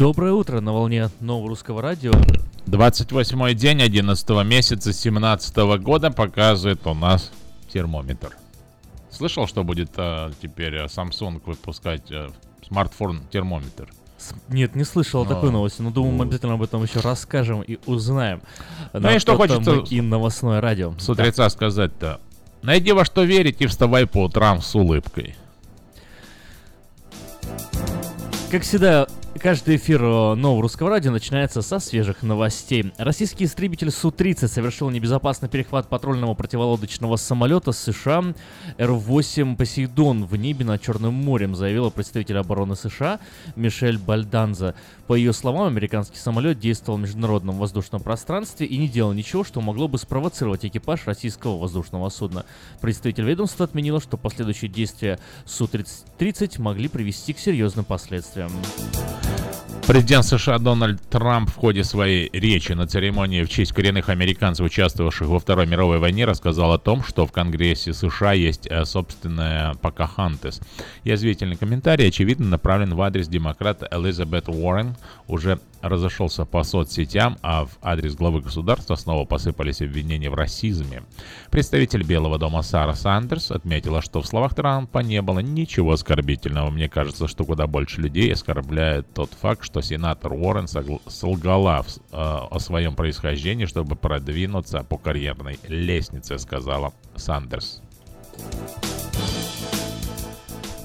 Доброе утро на волне нового русского радио. 28 день 11 месяца 17 года показывает у нас термометр. Слышал, что будет а, теперь э, Samsung выпускать а, смартфон термометр? Нет, не слышал но, такой новости, но думаю, мы обязательно об этом еще расскажем и узнаем. Ну и что хочется и новостное радио. С утреца да. сказать-то. Найди во что верить и вставай по утрам с улыбкой. Как всегда, Каждый эфир э, нового русского радио начинается со свежих новостей. Российский истребитель Су-30 совершил небезопасный перехват патрульного противолодочного самолета США Р-8 «Посейдон» в небе над Черным морем, заявила представитель обороны США Мишель Бальданза. По ее словам, американский самолет действовал в международном воздушном пространстве и не делал ничего, что могло бы спровоцировать экипаж российского воздушного судна. Представитель ведомства отменила, что последующие действия Су-30 могли привести к серьезным последствиям. Президент США Дональд Трамп в ходе своей речи на церемонии в честь коренных американцев, участвовавших во Второй мировой войне, рассказал о том, что в Конгрессе США есть э, собственная Покахантес. Язвительный комментарий, очевидно, направлен в адрес демократа Элизабет Уоррен, уже разошелся по соцсетям, а в адрес главы государства снова посыпались обвинения в расизме. Представитель Белого дома Сара Сандерс отметила, что в словах Трампа не было ничего оскорбительного. Мне кажется, что куда больше людей оскорбляет тот факт, что сенатор Уоррен солгала в, э, о своем происхождении, чтобы продвинуться по карьерной лестнице, сказала Сандерс.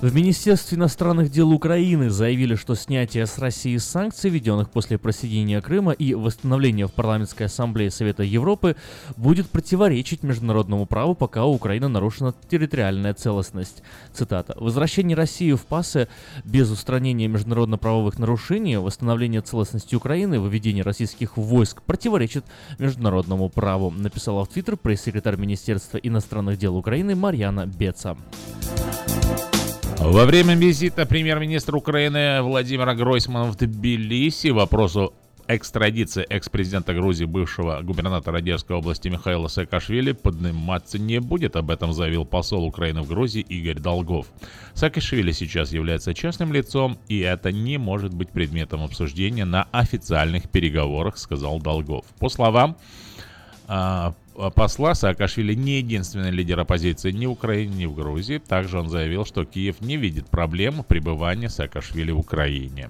В Министерстве иностранных дел Украины заявили, что снятие с России санкций, введенных после присоединения Крыма и восстановления в парламентской ассамблее Совета Европы, будет противоречить международному праву, пока у Украины нарушена территориальная целостность. Цитата. «Возвращение России в ПАСы без устранения международно-правовых нарушений, восстановление целостности Украины, выведение российских войск противоречит международному праву», написала в Твиттер пресс-секретарь Министерства иностранных дел Украины Марьяна Беца. Во время визита премьер-министра Украины Владимира Гройсмана в Тбилиси вопросу экстрадиции экс-президента Грузии, бывшего губернатора Одесской области Михаила Саакашвили подниматься не будет, об этом заявил посол Украины в Грузии Игорь Долгов. Саакашвили сейчас является частным лицом, и это не может быть предметом обсуждения на официальных переговорах, сказал Долгов. По словам а, посла Саакашвили не единственный лидер оппозиции ни в Украине, ни в Грузии. Также он заявил, что Киев не видит проблемы пребывания Саакашвили в Украине.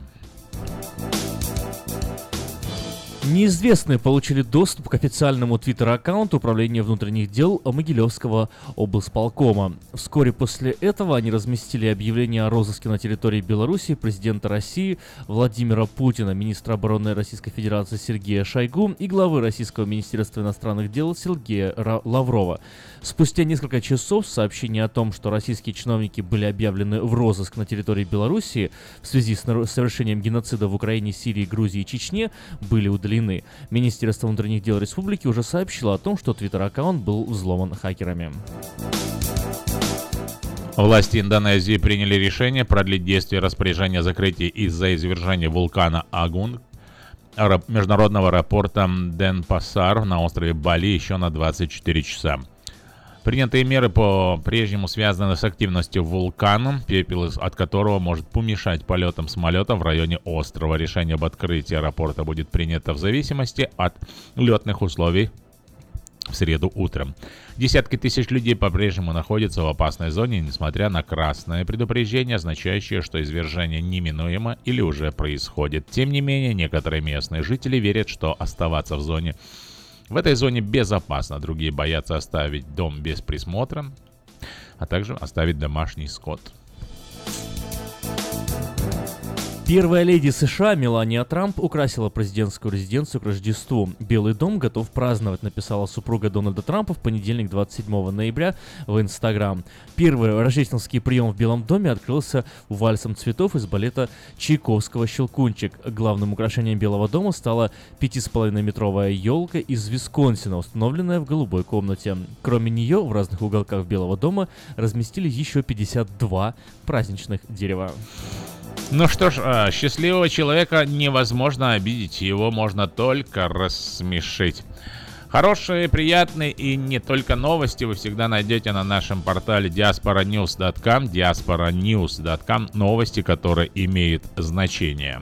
Неизвестные получили доступ к официальному твиттер-аккаунту Управления внутренних дел Могилевского облсполкома. Вскоре после этого они разместили объявление о розыске на территории Беларуси президента России Владимира Путина, министра обороны Российской Федерации Сергея Шойгу и главы Российского Министерства иностранных дел Сергея Лаврова. Спустя несколько часов сообщение о том, что российские чиновники были объявлены в розыск на территории Беларуси в связи с совершением геноцида в Украине, Сирии, Грузии и Чечне, были удалены. Министерство внутренних дел республики уже сообщило о том, что твиттер-аккаунт был взломан хакерами. Власти Индонезии приняли решение продлить действие распоряжения закрытия из-за извержения вулкана Агун международного аэропорта Денпасар на острове Бали еще на 24 часа. Принятые меры по-прежнему связаны с активностью вулкана, пепел от которого может помешать полетам самолета в районе острова. Решение об открытии аэропорта будет принято в зависимости от летных условий в среду утром. Десятки тысяч людей по-прежнему находятся в опасной зоне, несмотря на красное предупреждение, означающее, что извержение неминуемо или уже происходит. Тем не менее, некоторые местные жители верят, что оставаться в зоне в этой зоне безопасно. Другие боятся оставить дом без присмотра, а также оставить домашний скот. Первая леди США Мелания Трамп украсила президентскую резиденцию к Рождеству. Белый дом готов праздновать, написала супруга Дональда Трампа в понедельник 27 ноября в Инстаграм. Первый рождественский прием в Белом доме открылся вальсом цветов из балета Чайковского «Щелкунчик». Главным украшением Белого дома стала 5,5-метровая елка из Висконсина, установленная в голубой комнате. Кроме нее, в разных уголках Белого дома разместили еще 52 праздничных дерева. Ну что ж, а, счастливого человека невозможно обидеть, его можно только рассмешить. Хорошие, приятные и не только новости вы всегда найдете на нашем портале diasporanews.com, diasporanews.com, новости, которые имеют значение.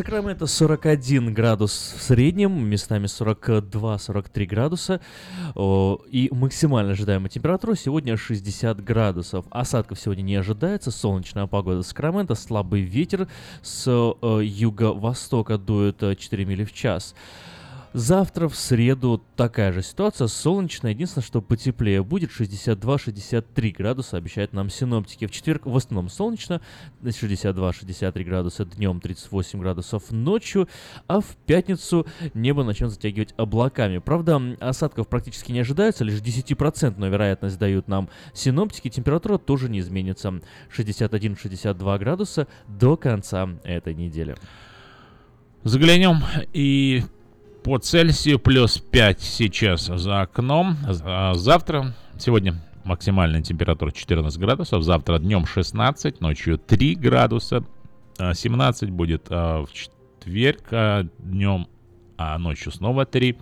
Сакраменто 41 градус в среднем, местами 42-43 градуса. И максимально ожидаемая температура сегодня 60 градусов. Осадков сегодня не ожидается, солнечная погода Сакраменто, слабый ветер с э, юго-востока дует 4 мили в час. Завтра в среду такая же ситуация, солнечная, единственное, что потеплее будет, 62-63 градуса, обещают нам синоптики. В четверг в основном солнечно, 62-63 градуса днем, 38 градусов ночью, а в пятницу небо начнет затягивать облаками. Правда, осадков практически не ожидается, лишь 10% вероятность дают нам синоптики, температура тоже не изменится, 61-62 градуса до конца этой недели. Заглянем и по Цельсию плюс 5 сейчас за окном. А завтра, сегодня максимальная температура 14 градусов. Завтра днем 16, ночью 3 градуса. 17 а будет а, в четверг днем, а ночью снова 3.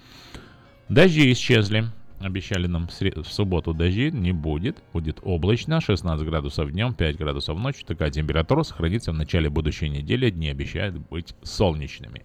Дожди исчезли. Обещали нам в субботу дожди, не будет. Будет облачно, 16 градусов днем, 5 градусов ночью. Такая температура сохранится в начале будущей недели. Дни обещают быть солнечными.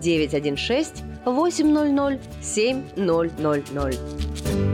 916 800 7000.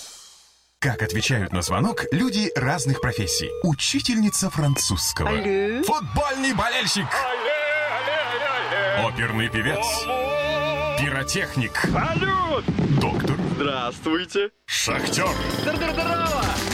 Как отвечают на звонок люди разных профессий. Учительница французского. Алле. Футбольный болельщик. Оперный певец. Пиротехник. Салют! Доктор. Здравствуйте! Шахтер.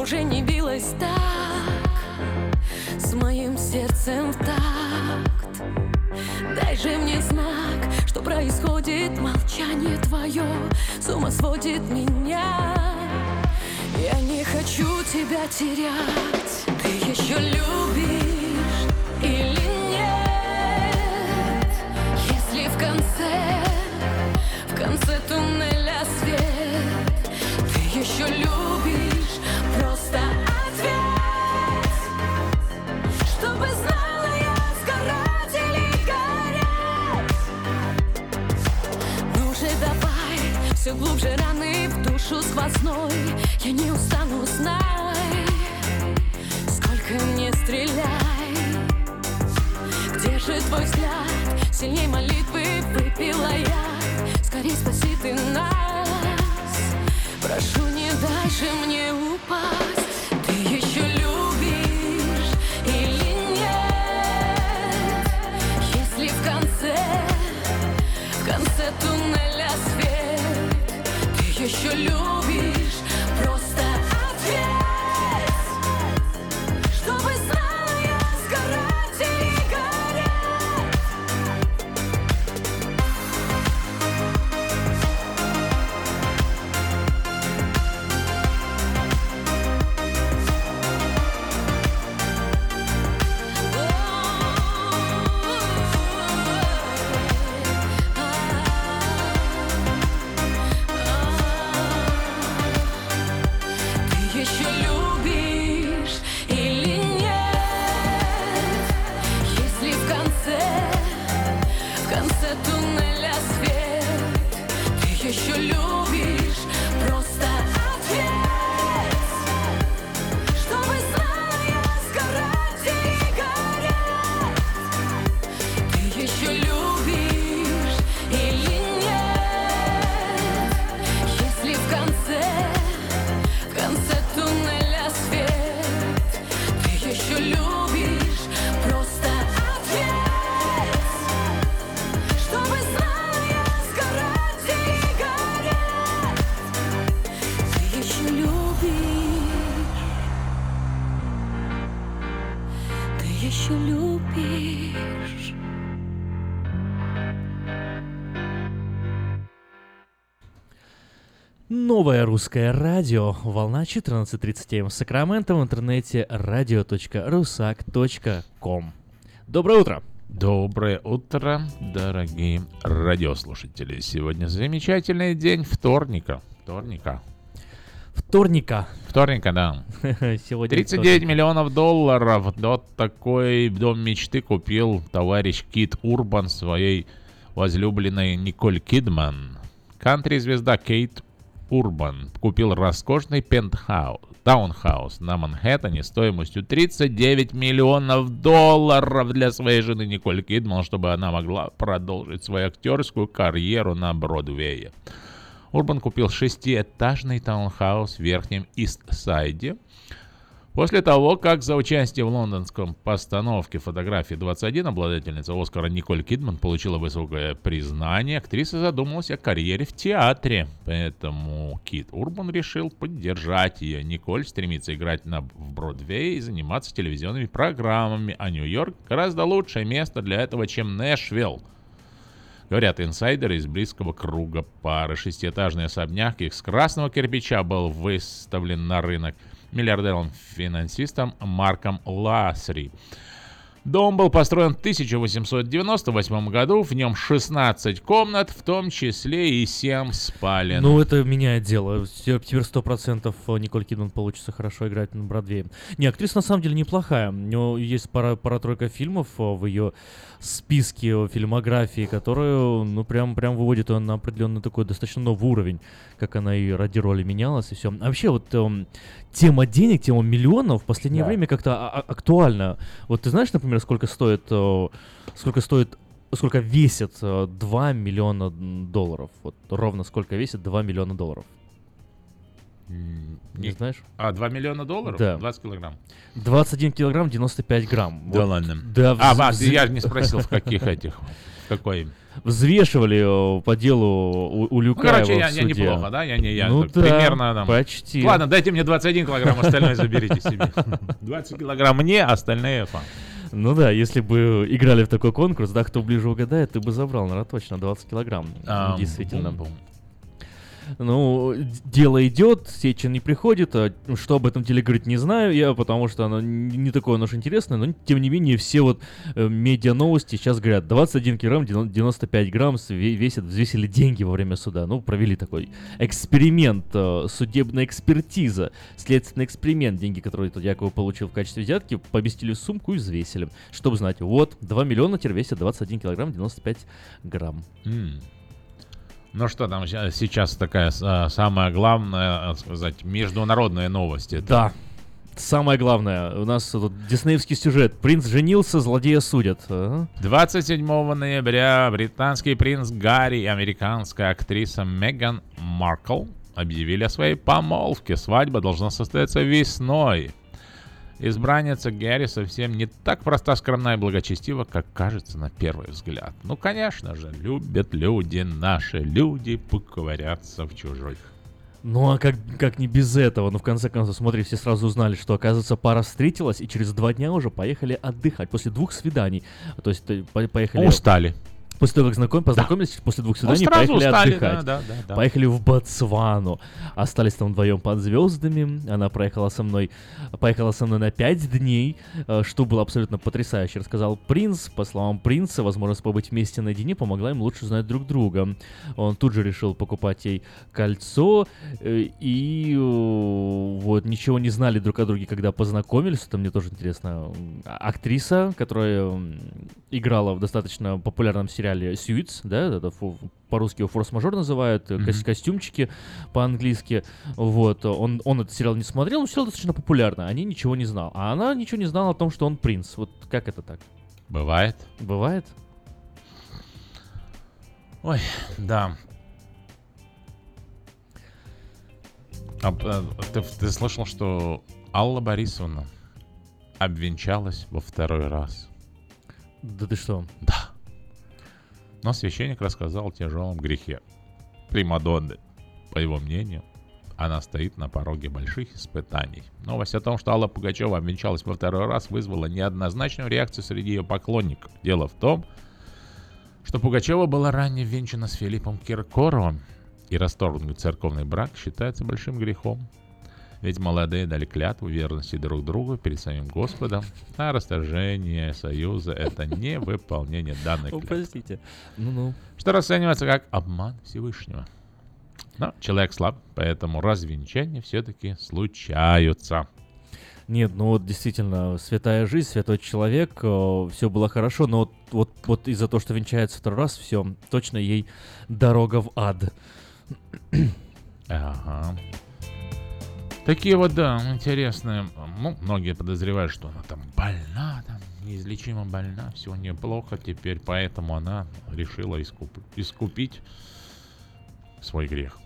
уже не билось так, с моим сердцем в такт. Дай же мне знак, что происходит, молчание твое с ума сводит меня. Я не хочу тебя терять, ты еще любишь все глубже раны в душу сквозной. Я не устану, знай Сколько не стреляй где же твой взгляд? Сильней молитвы выпила я. Скорей спаси ты нас. Прошу, не дай же мне упасть Ты еще русское радио. Волна 14.37 в Сакраменто в интернете radio.rusak.com. Доброе утро! Доброе утро, дорогие радиослушатели. Сегодня замечательный день вторника. Вторника. Вторника. Вторника, да. Сегодня 39 вторник. миллионов долларов. Вот такой дом мечты купил товарищ Кит Урбан своей возлюбленной Николь Кидман. Кантри-звезда Кейт Урбан купил роскошный пентхаус, таунхаус на Манхэттене стоимостью 39 миллионов долларов для своей жены Николь Кидман, чтобы она могла продолжить свою актерскую карьеру на Бродвее. Урбан купил шестиэтажный таунхаус в верхнем Ист-Сайде После того, как за участие в лондонском постановке фотографии 21 обладательница Оскара Николь Кидман получила высокое признание, актриса задумалась о карьере в театре. Поэтому Кит Урбан решил поддержать ее. Николь стремится играть на, в Бродвее и заниматься телевизионными программами, а Нью-Йорк гораздо лучшее место для этого, чем Нэшвилл. Говорят инсайдеры из близкого круга пары. Шестиэтажный особняк их с красного кирпича был выставлен на рынок миллиардером-финансистом Марком Ласри. Дом был построен в 1898 году, в нем 16 комнат, в том числе и 7 спален. Ну, это меняет дело. Те- Теперь сто процентов Николь Кидман получится хорошо играть на Бродвее. Не, актриса на самом деле неплохая. У нее есть пара- пара-тройка фильмов э, в ее списке э, фильмографии, которые, ну, прям, прям выводят ее на определенный такой достаточно новый уровень, как она и ради роли менялась и все. А вообще, вот эм, тема денег, тема миллионов в последнее Да. время как-то а- а- актуальна. Вот ты знаешь, например, сколько стоит, э, сколько стоит сколько весит э, 2 миллиона м, долларов? Вот ровно сколько весит 2 миллиона долларов? Не знаешь? А, 2 миллиона долларов? Да. 20 килограмм. 21 килограмм 95 грамм. Да Вот, ладно. Да, А, вз- вз- я же не спросил, в каких этих. Какой? взвешивали э, по делу у, у Ну, Люкаева короче, я, в я неплохо, да? Я не я. ну да, примерно там. почти. Ладно, дайте мне 21 килограмм, остальное заберите себе. 20 килограмм мне, остальные фан. Ну да, если бы играли в такой конкурс, да, кто ближе угадает, ты бы забрал, наверное, точно 20 килограмм. Ам, Действительно. бум-бум. Ну, дело идет, Сечин не приходит, а что об этом деле говорить не знаю я, потому что оно не такое уж интересное, но тем не менее все вот э, медиа новости сейчас говорят, 21 килограмм, 90 95 грамм весит, взвесили деньги во время суда. Ну, провели такой эксперимент, э, судебная экспертиза, следственный эксперимент, деньги, которые тут якобы получил в качестве взятки, поместили в сумку и взвесили, чтобы знать, вот, 2 миллиона теперь весит 21 килограмм, 95 грамм. М. Ну что там сейчас такая а, самая главная, а, сказать, международная новость? Это Да. Самое главное, у нас тут диснеевский сюжет. Принц женился, злодея судят. Ага. 27 ноября британский принц Гарри и американская актриса Меган Маркл объявили о своей помолвке. Свадьба должна состояться весной. Избранница Гарри совсем не так проста, скромна и благочестива, как кажется на первый взгляд. Ну, конечно же, любят люди, наши люди, поковыряться в чужих. Ну а как, как не без этого? Ну в конце концов, смотри, все сразу узнали, что оказывается пара встретилась и через два дня уже поехали отдыхать после двух свиданий. То есть э, по- поехали... Устали. После того, как знаком, познакомились, после двух Ну, свиданий сразу поехали устали, отдыхать. да, да, да, да. Поехали в Ботсвану. Остались там вдвоем под звездами. Она проехала со мной, поехала со мной на пять дней, э, что было абсолютно потрясающе. Рассказал принц. По словам принца, возможность побыть вместе наедине помогла им лучше знать друг друга. Он тут же решил покупать ей кольцо. э, И э, вот ничего не знали друг о друге, когда познакомились. Это мне тоже интересно. Актриса, которая играла в достаточно популярном сериале Suits, да, это по-русски его форс-мажор называют, э, Мгм. костюмчики по-английски. Вот, он, он этот сериал не смотрел, но сериал достаточно популярный, они ничего не знал. А она ничего не знала о том, что он принц. Вот как это так? Бывает. Бывает? Ой, да. А, а, ты, ты слышал, что Алла Борисовна обвенчалась во второй раз? Да ты что? Да. Но священник рассказал о тяжелом грехе. Примадонны. По его мнению, она стоит на пороге больших испытаний. Новость о том, что Алла Пугачева обвенчалась во второй раз, вызвала неоднозначную реакцию среди ее поклонников. Дело в том, что Пугачева была ранее венчана с Филиппом Киркоровым, и расторгнуть церковный брак считается большим грехом. Ведь молодые дали клятву верности друг другу перед самим Господом, а расторжение союза — это не выполнение данной клятвы, простите. Ну-ну. что расценивается как обман Всевышнего. Но человек слаб, поэтому развенчания все-таки случаются. Нет, ну вот действительно, святая жизнь, святой человек, все было хорошо, но вот, вот, вот из-за того, что венчается второй раз, все, точно ей дорога в ад. Ага. Такие вот, да, интересные. Ну, многие подозревают, что она там больна, там неизлечимо больна, все у нее плохо теперь, поэтому она решила искуп- искупить свой грех.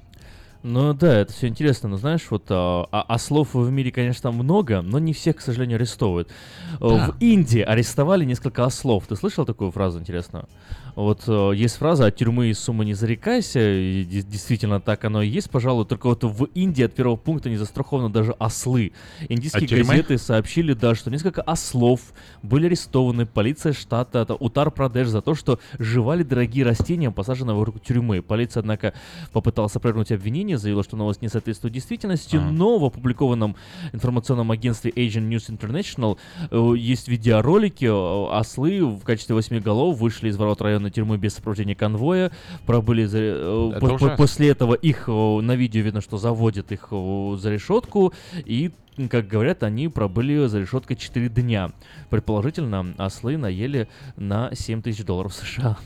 Ну да, это все интересно, но знаешь, вот а, а- ослов в мире, конечно, много, но не всех, к сожалению, арестовывают. Э, Да. В Индии арестовали несколько ослов. Ты слышал такую фразу интересную? Вот э, есть фраза «от тюрьмы и суммы не зарекайся», и де- действительно так оно и есть, пожалуй, только вот в Индии от первого пункта не застрахованы даже ослы. Индийские газеты сообщили, да, что несколько ослов были арестованы, полиция штата Утар-Прадеш за то, что жевали дорогие растения, посаженные вокруг тюрьмы. Полиция, однако, попыталась опровергнуть обвинение, заявила, что новость не соответствует действительности, Ага. но в опубликованном информационном агентстве Asian News International э, есть видеоролики, э, ослы в качестве восьми голов вышли из ворот районной тюрьмы без сопровождения конвоя, пробыли за- э, Это по- по- после этого их э, на видео видно, что заводят их э, за решетку и как говорят, они пробыли за решеткой 4 дня. Предположительно, ослы наели на 7 тысяч долларов США.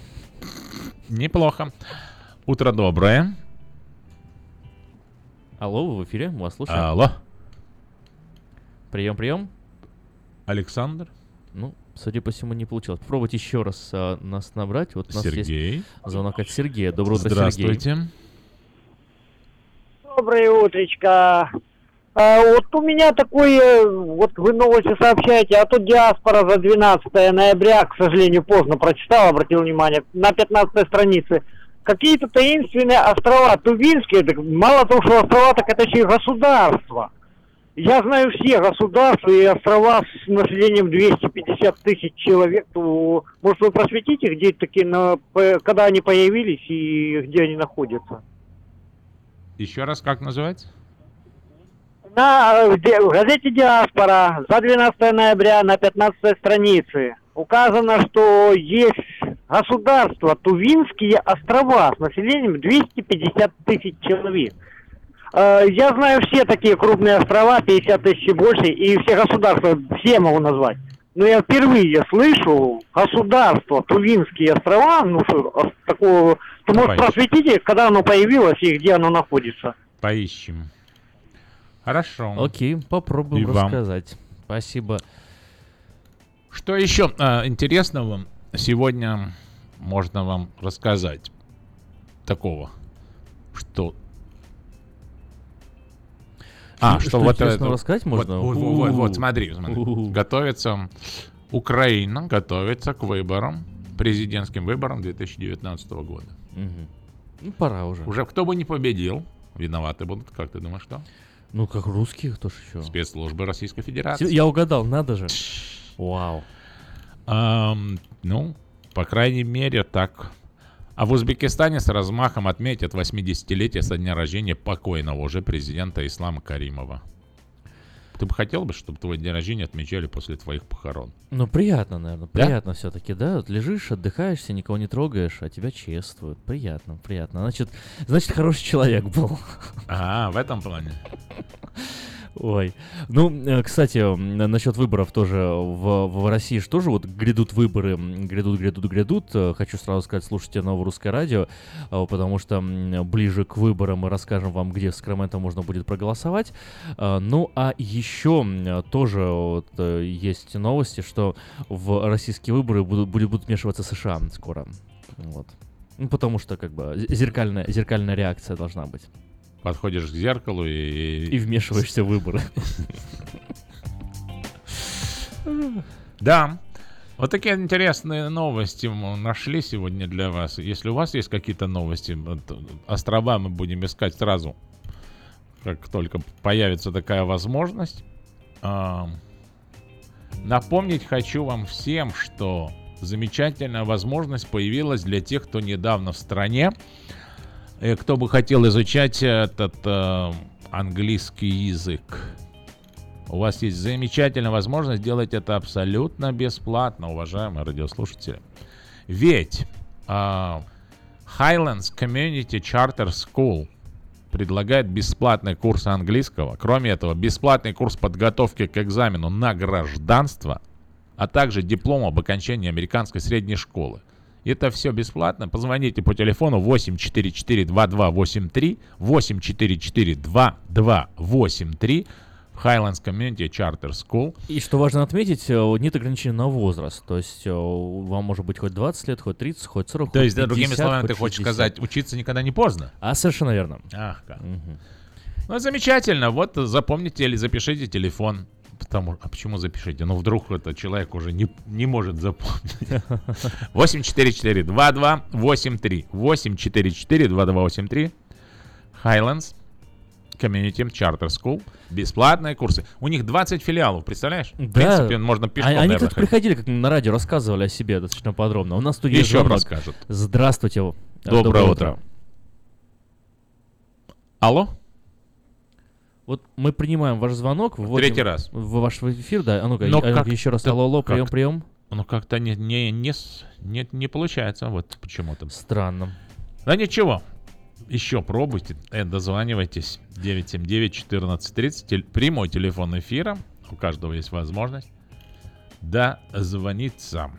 Неплохо. Утро доброе. Алло, вы в эфире? Мы вас слушаем. Алло, Прием, прием. Александр, Ну, судя по всему, не получилось. Попробуйте еще раз а, нас набрать. Вот у нас есть Сергей. звонок от Сергея. Доброе утро, Сергей. Здравствуйте. Доброе утречко. А, вот у меня такое, вот вы новости сообщаете, а тут диаспора за 12 ноября, к сожалению, поздно прочитал, обратил внимание, на 15 странице. Какие-то таинственные острова Тувинские, так мало того, что острова, так это еще и государство. Я знаю все государства и острова с населением 250 тысяч человек. Может, вы просветите, где такие, когда они появились и где они находятся? Еще раз, как называется? На в газете «Диаспора» за 12 ноября на 15 странице указано, что есть государство Тувинские острова с населением 250 тысяч человек. Э, Я знаю все такие крупные острова, 50 тысяч и больше, и все государства, все могу назвать. Но я впервые слышу государство Тувинские острова, ну что, ос- такого, то может Поищем. просветите, когда оно появилось и где оно находится. Поищем. Хорошо. Окей, попробуем И вам. рассказать. Спасибо. Что еще а, интересного сегодня можно вам рассказать такого, что... А, Что- что, вот это- рассказать можно? Вот, вот, вот, вот, смотри, смотри. Готовится Украина, готовится к выборам, президентским выборам 2019 года. Мгм. Ну, пора уже. Уже кто бы не победил, виноваты будут, как ты думаешь, что? Ну, как русские, кто ж еще? Спецслужбы Российской Федерации. Я угадал, надо же. Вау. Ам, ну, по крайней мере, так. А в Узбекистане с размахом отметят 80-летие со дня рождения покойного уже президента Ислама Каримова. Ты бы хотел бы, чтобы твой день рождения отмечали после твоих похорон? Ну, приятно, наверное. Да? Приятно все-таки, да? Вот лежишь, отдыхаешься, никого не трогаешь, а тебя чествуют. Приятно, приятно. Значит, значит, хороший человек был. А, в этом плане. Ой. Ну, э, кстати, насчет выборов тоже в, в России же вот грядут выборы, грядут, грядут, грядут. Э, Хочу сразу сказать, слушайте новое русское радио, э, потому что ближе к выборам мы расскажем вам, где в Сакраменто можно будет проголосовать. Ну, а еще тоже вот, есть новости, что в российские выборы будут, будет, будут вмешиваться США скоро. Вот. Ну, потому что, как бы, зеркальная, зеркальная реакция должна быть. Подходишь к зеркалу и... И вмешиваешься в выборы. Да. Вот такие интересные новости мы нашли сегодня для вас. Если у вас есть какие-то новости, острова мы будем искать сразу, как только появится такая возможность. А, напомнить хочу вам всем, что замечательная возможность появилась для тех, кто недавно в стране, и кто бы хотел изучать этот э, английский язык. У вас есть замечательная возможность сделать это абсолютно бесплатно, уважаемые радиослушатели. Ведь а, Highlands Community Charter School предлагает бесплатный курс английского. Кроме этого, бесплатный курс подготовки к экзамену на гражданство, а также диплом об окончании американской средней школы. Это все бесплатно. Позвоните по телефону 844-2283, 844-2283. Highlands Community Charter School. И что важно отметить, э, нет ограничения на возраст. То есть э, вам может быть хоть 20 лет, хоть 30, хоть 40, То хоть есть, да, другими 50, словами, ты хочешь 60. сказать, учиться никогда не поздно? А, совершенно верно. Ах, как. Мгм. Ну, замечательно. Вот запомните или запишите телефон. Потому, а почему запишите? Ну, вдруг этот человек уже не, не может запомнить. 844-2283. 844-2283. Highlands Community Charter School. Бесплатные курсы. У них 20 филиалов, представляешь? В Да. принципе, можно пешком, А- Они наверное, как приходили, как на радио рассказывали о себе достаточно подробно. У нас в студии Еще звонок. расскажут. Здравствуйте. э, Доброе утро. Алло? Вот мы принимаем ваш звонок. вводим Третий раз. В ваш эфир, да. А ну-ка, Но а как- еще раз. да Алло, алло, прием, прием. Ну, как-то не, не, не, не, не получается. Вот почему-то. Странно. Да ничего. Еще пробуйте, э, дозванивайтесь 979-1430, тел- прямой телефон эфира, у каждого есть возможность дозвониться.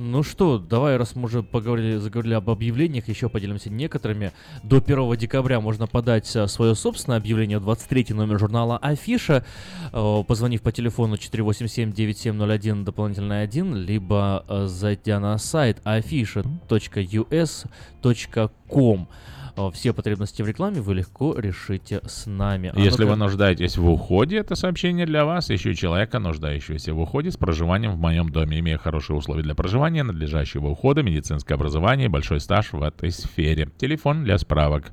Ну что, давай, раз мы уже поговорили, заговорили об объявлениях, еще поделимся некоторыми. До 1 декабря можно подать а, свое собственное объявление в 23 номер журнала Афиша, э, позвонив по телефону 487-9701 дополнительный 1, либо э, зайдя на сайт afisha.us.com. Э, Все потребности в рекламе вы легко решите с нами. А Если вы нуждаетесь в уходе, это сообщение для вас. Ищу человека, нуждающегося в уходе с проживанием в моем доме, имея хорошие условия для проживания, надлежащего ухода, медицинское образование и большой стаж в этой сфере. Телефон для справок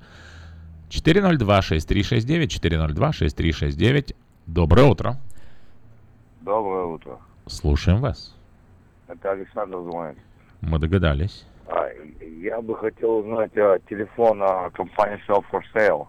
402-6369, 402-6369. Доброе утро. Доброе утро. Слушаем вас. Это Александр звонит. Мы догадались. А, я бы хотел узнать а, телефон а, компании Sell for Sale.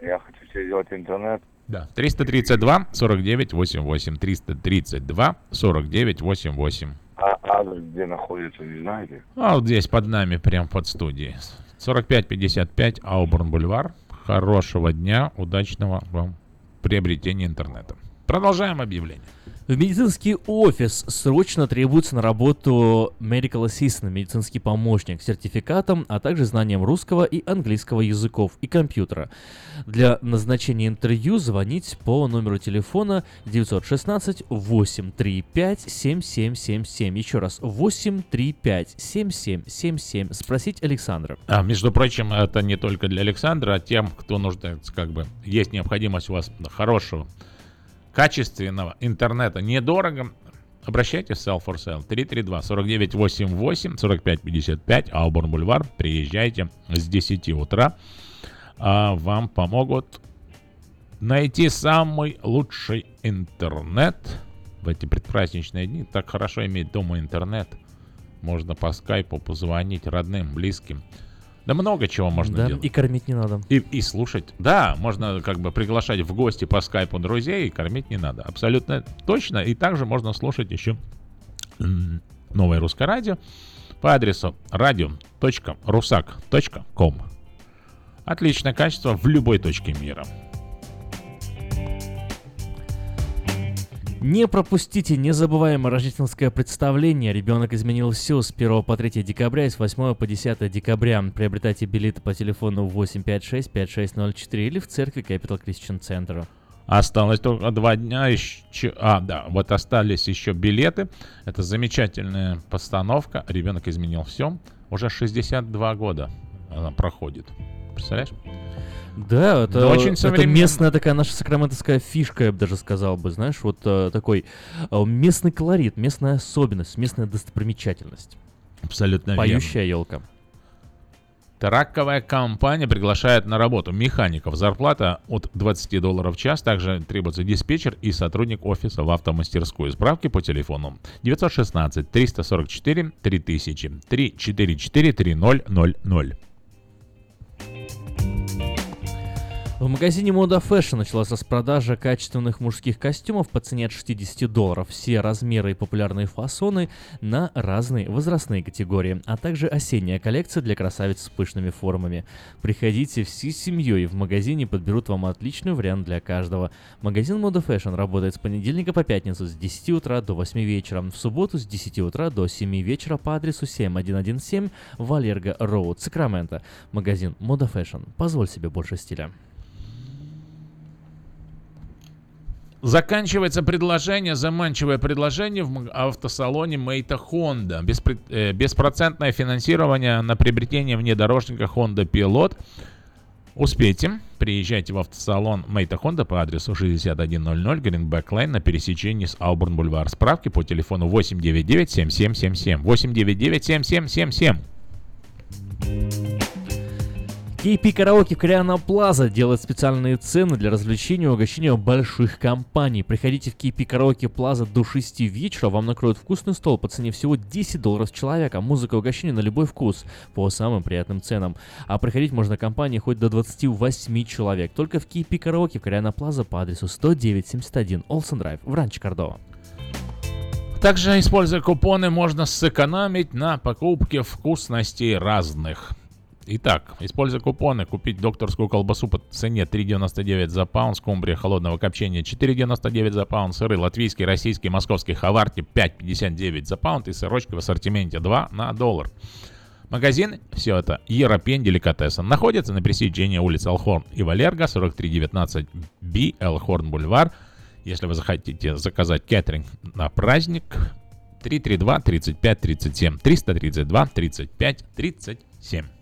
Я хочу себе сделать интернет. Да. 332 49 88 332 49 88. А адрес где находится, не знаете? А вот здесь под нами, прям под студией. 4555 Ауборн Бульвар. Хорошего дня, удачного вам приобретения интернета. Продолжаем объявление. В медицинский офис срочно требуется на работу Medical Assistant, медицинский помощник, с сертификатом, а также знанием русского и английского языков и компьютера. Для назначения интервью звонить по номеру телефона 916 835 7777. Еще раз, 835 7777. Спросить Александра. А, между прочим, это не только для Александра, а тем, кто нуждается, как бы, есть необходимость у вас хорошего, качественного интернета, недорого, обращайтесь в Sell for Sale 332-4988, 4555, Ауборн Бульвар, приезжайте с 10 утра, а вам помогут найти самый лучший интернет в эти предпраздничные дни. Так хорошо иметь дома интернет. Можно по скайпу позвонить родным, близким. Да много чего можно Да, делать. и кормить не надо. И, и слушать. Да, можно как бы приглашать в гости по скайпу друзей и кормить не надо. Абсолютно точно. И также можно слушать еще новое русское радио по адресу radio.rusak.com. Отличное качество в любой точке мира. Не пропустите незабываемое рождественское представление. Ребенок изменил все с 1 по 3 декабря и с 8 по 10 декабря. Приобретайте билеты по телефону 856-5604 или в церкви Capital Christian Center. Осталось только два дня еще. А, да, вот остались еще билеты. Это замечательная постановка. Ребенок изменил все. Уже 62 года она проходит. Представляешь? Да, это, Да, очень это местная такая наша сакраментовская фишка, я бы даже сказал бы, знаешь, вот э, такой э, местный колорит, местная особенность, местная достопримечательность. Абсолютно верно. Поющая елка. Траковая компания приглашает на работу механиков. Зарплата от 20 долларов в час. Также требуется диспетчер и сотрудник офиса в автомастерскую. Справки по телефону 916 344 3000 344 3000. В магазине Moda Fashion началась распродажа качественных мужских костюмов по цене от 60 долларов. Все размеры и популярные фасоны на разные возрастные категории, а также осенняя коллекция для красавиц с пышными формами. Приходите всей семьей, в магазине подберут вам отличный вариант для каждого. Магазин Moda Fashion работает с понедельника по пятницу с 10 утра до 8 вечера, в субботу с 10 утра до 7 вечера по адресу 7117 Валерго Роуд, Сакраменто. Магазин Moda Fashion. Позволь себе больше стиля. Заканчивается предложение, заманчивое предложение в автосалоне Мейта Honda. Беспре- э, беспроцентное финансирование на приобретение внедорожника Honda Pilot. Успейте. Приезжайте в автосалон Мейта Honda по адресу 6100 Greenback Lane на пересечении с Аубурн Бульвар. Справки по телефону 899 7777 899 7777. KP Караоке в Кориана Плаза делает специальные цены для развлечения и угощения больших компаний. Приходите в KP Караоке Плаза до 6 вечера, вам накроют вкусный стол по цене всего 10 долларов с человека. Музыка и угощение на любой вкус по самым приятным ценам. А приходить можно компании хоть до 28 человек. Только в KP Караоке в Кориана Плаза по адресу 10971 Олсен Драйв в Ранче Кордова. Также, используя купоны, можно сэкономить на покупке вкусностей разных. Итак, используя купоны, купить докторскую колбасу по цене 3,99 за паунд, скумбрия холодного копчения 4,99 за паунд, сыры латвийский, российский, московский хаварти 5,59 за паунд и сырочки в ассортименте 2 на доллар. Магазин, все это Европен Деликатесен, находится на пересечении улиц Алхорн и Валерго, 4319 Б, Элхорн Бульвар. Если вы захотите заказать кеттеринг на праздник, 332 35 37 332 35 37.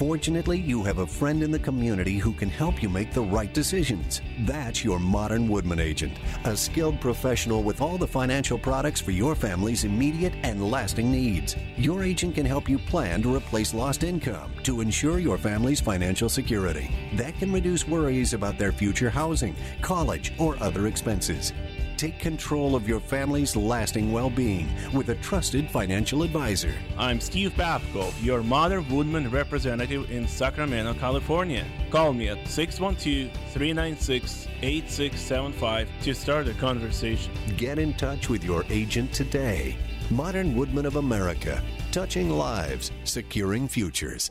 Fortunately, you have a friend in the community who can help you make the right decisions. That's your Modern Woodman agent, a skilled professional with all the financial products for your family's immediate and lasting needs. Your agent can help you plan to replace lost income to ensure your family's financial security. That can reduce worries about their future housing, college, or other expenses. Take control of your family's lasting well being with a trusted financial advisor. I'm Steve Babko, your Mother Woodman representative in Sacramento, California. Call me at 612 396 8675 to start a conversation. Get in touch with your agent today. Modern Woodman of America, touching lives, securing futures.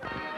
you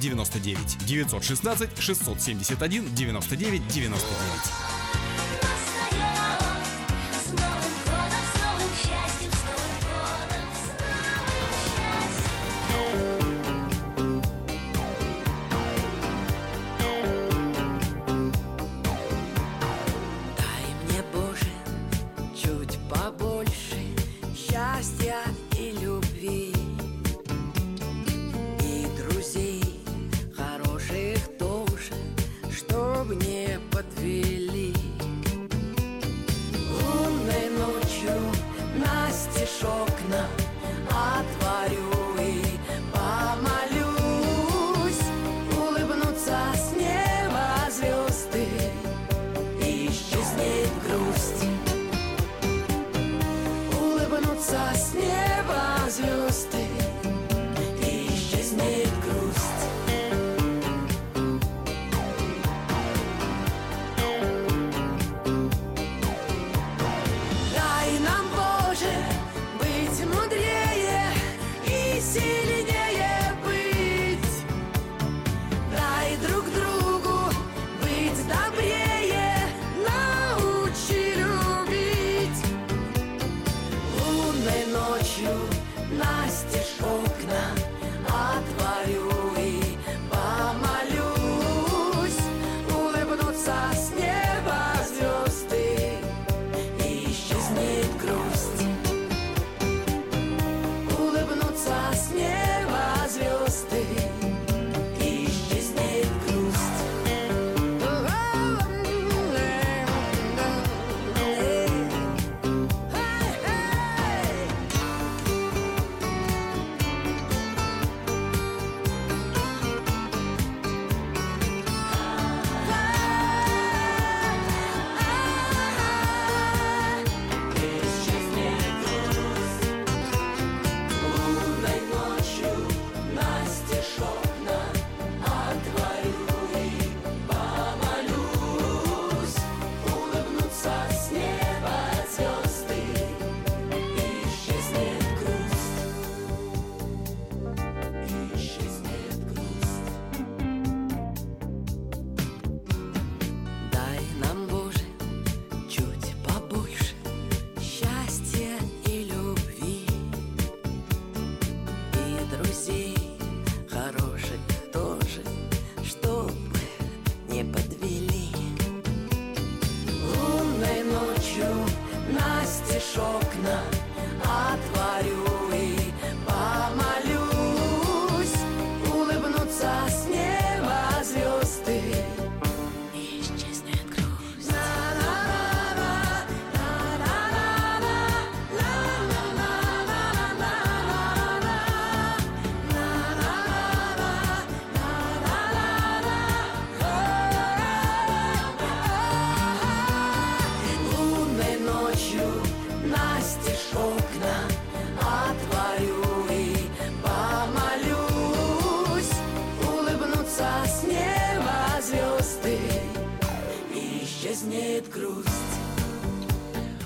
99 916 671 99 99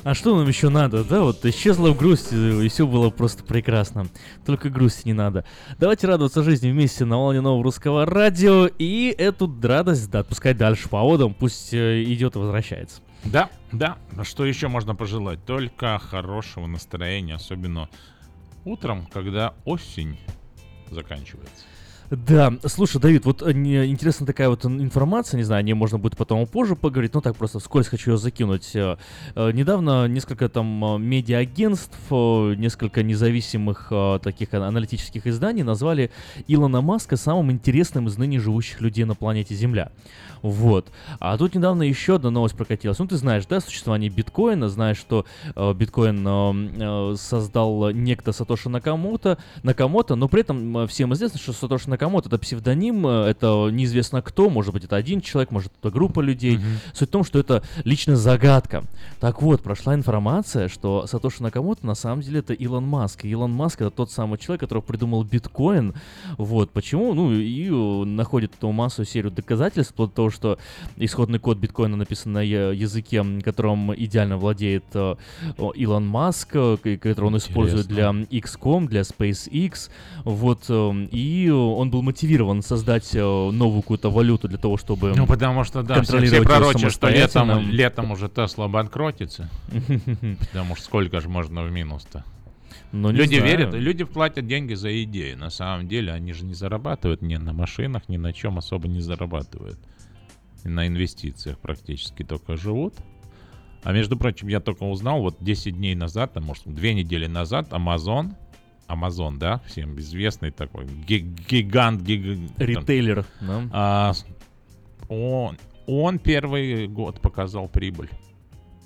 А что нам еще надо, да? Вот исчезла в грусти, и все было просто прекрасно. Только грусти не надо. Давайте радоваться жизни вместе на волне нового русского радио и эту радость да, отпускать дальше по водам, пусть э, идет и возвращается. Да, да. А Что еще можно пожелать? Только хорошего настроения, особенно утром, когда осень заканчивается. Да, слушай, Давид, вот э, интересна такая вот ин- информация, не знаю, о ней можно будет потом позже поговорить, но так просто вскользь хочу ее закинуть. Э, э, Недавно несколько там медиа-агентств, несколько независимых таких аналитических изданий назвали Илона Маска самым интересным из ныне живущих людей на планете Земля. Вот. А тут недавно еще одна новость прокатилась. Ну, ты знаешь, да, существование биткоина, знаешь, что биткоин создал некто Сатоши Накамото, Накамото, но при этом всем известно, что Сатоши Накамото это псевдоним, э, это неизвестно кто, может быть, это один человек, может, это группа людей. Суть в том, что это личная загадка. Так вот, прошла информация, что Сатоши Накамото на самом деле это Илон Маск. И Илон Маск это тот самый человек, который придумал биткоин. Вот, почему? Ну, и э, находит эту массу серию доказательств, вплоть до того, что исходный код биткоина написан на я- языке, которым идеально владеет э, Илон Маск, э, который он использует для XCOM, для SpaceX. Вот, э, и он был мотивирован создать э, новую какую-то валюту для того, чтобы Ну, потому что, да, все, все пророчат, что летом, летом уже Тесла банкротится. Потому что сколько же можно в минус-то? Ну, не люди знаю. верят, люди платят деньги за идеи. На самом деле они же не зарабатывают ни на машинах, ни на чем особо не зарабатывают. На инвестициях практически только живут. А между прочим, я только узнал, вот 10 дней назад, а может, две недели назад, Amazon, Amazon, да, всем известный такой ги- гигант, гиг- Ритейлер, да. а, он, он первый год показал прибыль.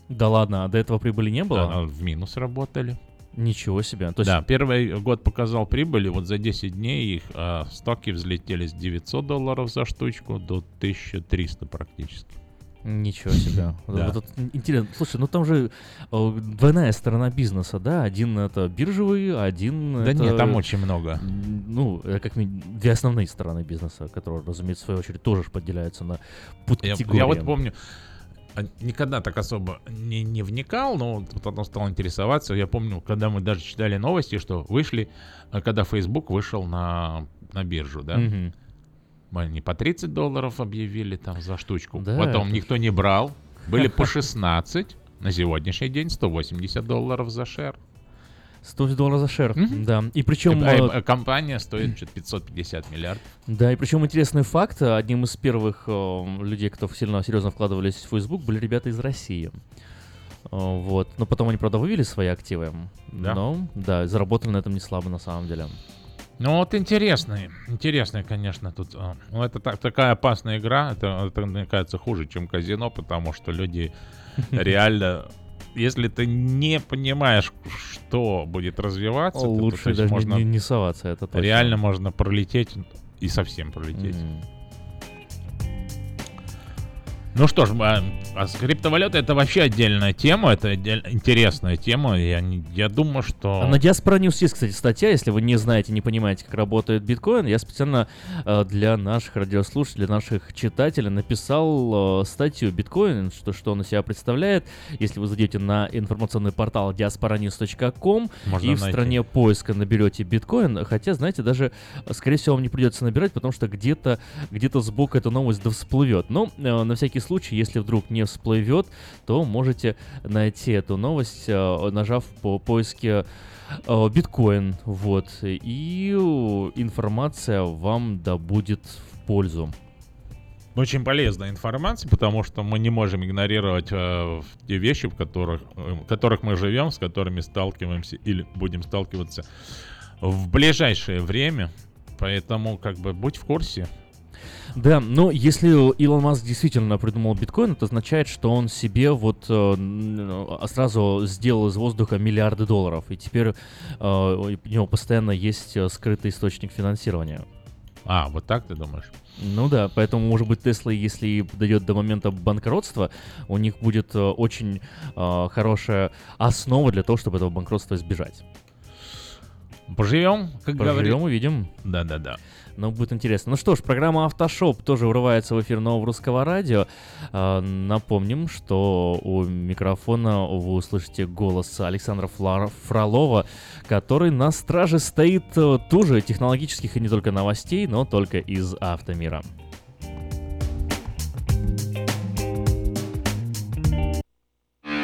Да ладно, а до этого прибыли не было? Да, в минус работали. Ничего себе. То есть... Да, первый год показал прибыль, и вот за 10 дней их а, стоки взлетели с 900 долларов за штучку до 1300 практически. Ничего себе. Да. Вот это интересно. Слушай, ну там же э, двойная сторона бизнеса, да? Один это биржевый, один Да это... нет, там очень много. Ну, это как ми- две основные стороны бизнеса, которые, разумеется, в свою очередь тоже поделяются на подкатегории. я вот помню, а, никогда так особо не, не вникал, но вот потом стал интересоваться. Я помню, когда мы даже читали новости, что вышли, а, когда Facebook вышел на, на биржу, да? Мгм. Они по 30 долларов объявили там за штучку. Да, Потом никто не брал. Были по 16. На сегодняшний день 180 долларов за шер. 100 долларов за шер, да. И причем... А, э, а компания стоит что-то 550 миллиардов. Да, и причем интересный факт, одним из первых э, людей, кто сильно серьезно вкладывались в Facebook, были ребята из России. Э, Вот. Но потом они, правда, вывели свои активы. Да? Но, да, заработали на этом не слабо на самом деле. Ну вот интересный, интересный, конечно, тут. а, Ну это так- такая опасная игра, это, это, мне кажется, хуже, чем казино, потому что люди реально, если ты не понимаешь, что будет развиваться, Лучше даже можно не, не соваться, это точно. реально можно пролететь и совсем пролететь. Ну что ж, а, а с криптовалютой это вообще отдельная тема, это отдель- интересная тема. Я, я думаю, что... А на Diaspora News есть, кстати, статья, если вы не знаете, не понимаете, как работает биткоин, я специально э, для наших радиослушателей, для наших читателей написал э, статью биткоин, что, что он из себя представляет. Если вы зайдете на информационный портал diasporanews.com Можно и в найти. строне поиска наберете биткоин, хотя, знаете, даже, скорее всего, вам не придется набирать, потому что где-то где сбоку эта новость да всплывет. Но э, на всякий случай, если вдруг не всплывет, то можете найти эту новость, э, нажав по поиске э, биткоин, вот, и информация вам да будет в пользу. Очень полезная информация, потому что мы не можем игнорировать э, те вещи, в которых, э, в которых мы живем, с которыми сталкиваемся или будем сталкиваться в ближайшее время. Поэтому, как бы, будь в курсе. Да, но если Илон Маск действительно придумал биткоин, это означает, что он себе вот э, э, сразу сделал из воздуха миллиарды долларов, и теперь э, у него постоянно есть э, скрытый источник финансирования. А, вот так ты думаешь? Ну да, поэтому, может быть, Тесла, если дойдет до момента банкротства, у них будет э, очень э, хорошая основа для того, чтобы этого банкротства избежать. Поживем, как Поживем, говорит. увидим. Да-да-да. Но будет интересно. Ну что ж, программа «Автошоп» тоже урывается в эфир нового русского радио. А, напомним, что у микрофона вы услышите голос Александра Фролова, который на страже стоит э, тоже технологических и не только новостей, но только из автомира.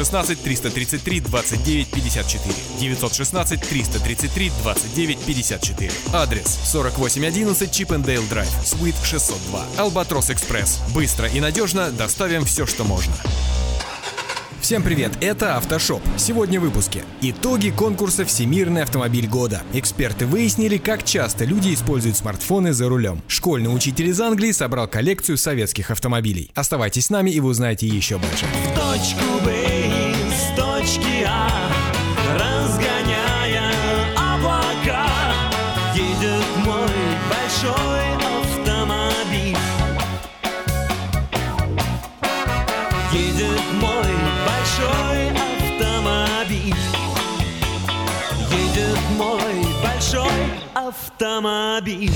916 333 29 54. 916 333 29 54. Адрес 4811 Чипендейл Драйв, Суит 602. Албатрос Экспресс. Быстро и надежно доставим все, что можно. Всем привет, это Автошоп. Сегодня в выпуске. Итоги конкурса «Всемирный автомобиль года». Эксперты выяснили, как часто люди используют смартфоны за рулем. Школьный учитель из Англии собрал коллекцию советских автомобилей. Оставайтесь с нами и вы узнаете еще больше. точку Б с точки А Разгоняя облака Едет мой большой автомобиль. Едет мой большой автомобиль. Едет мой большой автомобиль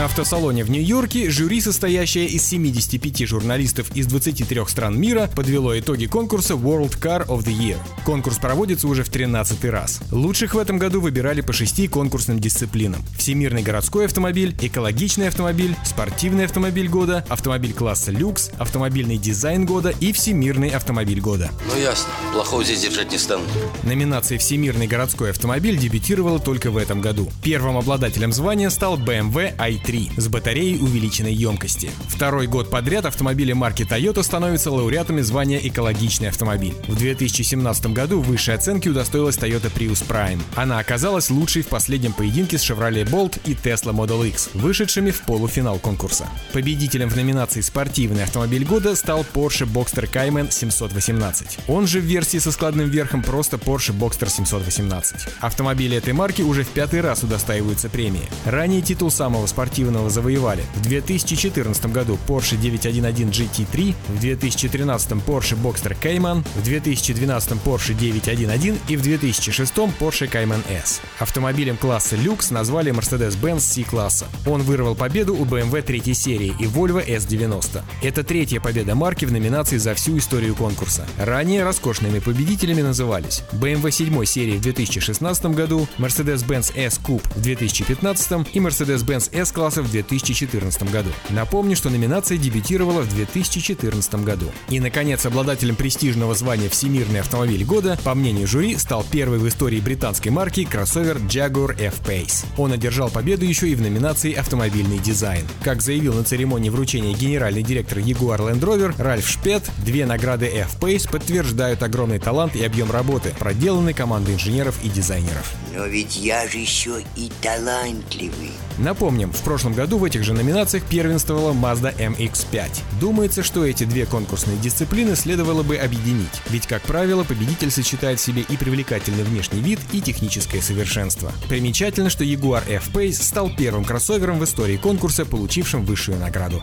На автосалоне в Нью-Йорке жюри, состоящее из 75 журналистов из 23 стран мира, подвело итоги конкурса World Car of the Year. Конкурс проводится уже в 13 раз. Лучших в этом году выбирали по шести конкурсным дисциплинам. Всемирный городской автомобиль, экологичный автомобиль, спортивный автомобиль года, автомобиль класса люкс, автомобильный дизайн года и всемирный автомобиль года. Ну ясно, плохого здесь держать не стану. Номинация «Всемирный городской автомобиль» дебютировала только в этом году. Первым обладателем звания стал BMW i3 с батареей увеличенной емкости. Второй год подряд автомобили марки Toyota становятся лауреатами звания «Экологичный автомобиль». В 2017 году высшей оценки удостоилась Toyota Prius Prime. Она оказалась лучшей в последнем поединке с Chevrolet Bolt и Tesla Model X, вышедшими в полуфинал конкурса. Победителем в номинации «Спортивный автомобиль года» стал Porsche Boxster Cayman 718. Он же в версии со складным верхом просто Porsche Boxster 718. Автомобили этой марки уже в пятый раз удостаиваются премии. Ранее титул самого спортивного завоевали. В 2014 году Porsche 911 GT3, в 2013 Porsche Boxster Cayman, в 2012 Porsche 911 и в 2006 Porsche Cayman S. Автомобилем класса люкс назвали Mercedes-Benz C-класса. Он вырвал победу у BMW третьей серии и Volvo S90. Это третья победа марки в номинации за всю историю конкурса. Ранее роскошными победителями назывались BMW 7 серии в 2016 году, Mercedes-Benz S-Coupe в 2015 и Mercedes-Benz S-класса в 2014 году. Напомню, что номинация дебютировала в 2014 году. И, наконец, обладателем престижного звания «Всемирный автомобиль года», по мнению жюри, стал первый в истории британской марки кроссовер Jaguar F-Pace. Он одержал победу еще и в номинации «Автомобильный дизайн». Как заявил на церемонии вручения генеральный директор Jaguar Land Rover Ральф Шпет, две награды F-Pace подтверждают огромный талант и объем работы, проделанный командой инженеров и дизайнеров. Но ведь я же еще и талантливый. Напомним, в прошлом году в этих же номинациях первенствовала Mazda MX-5. Думается, что эти две конкурсные дисциплины следовало бы объединить, ведь, как правило, победитель сочетает в себе и привлекательный внешний вид, и техническое совершенство. Примечательно, что Jaguar F-Pace стал первым кроссовером в истории конкурса, получившим высшую награду.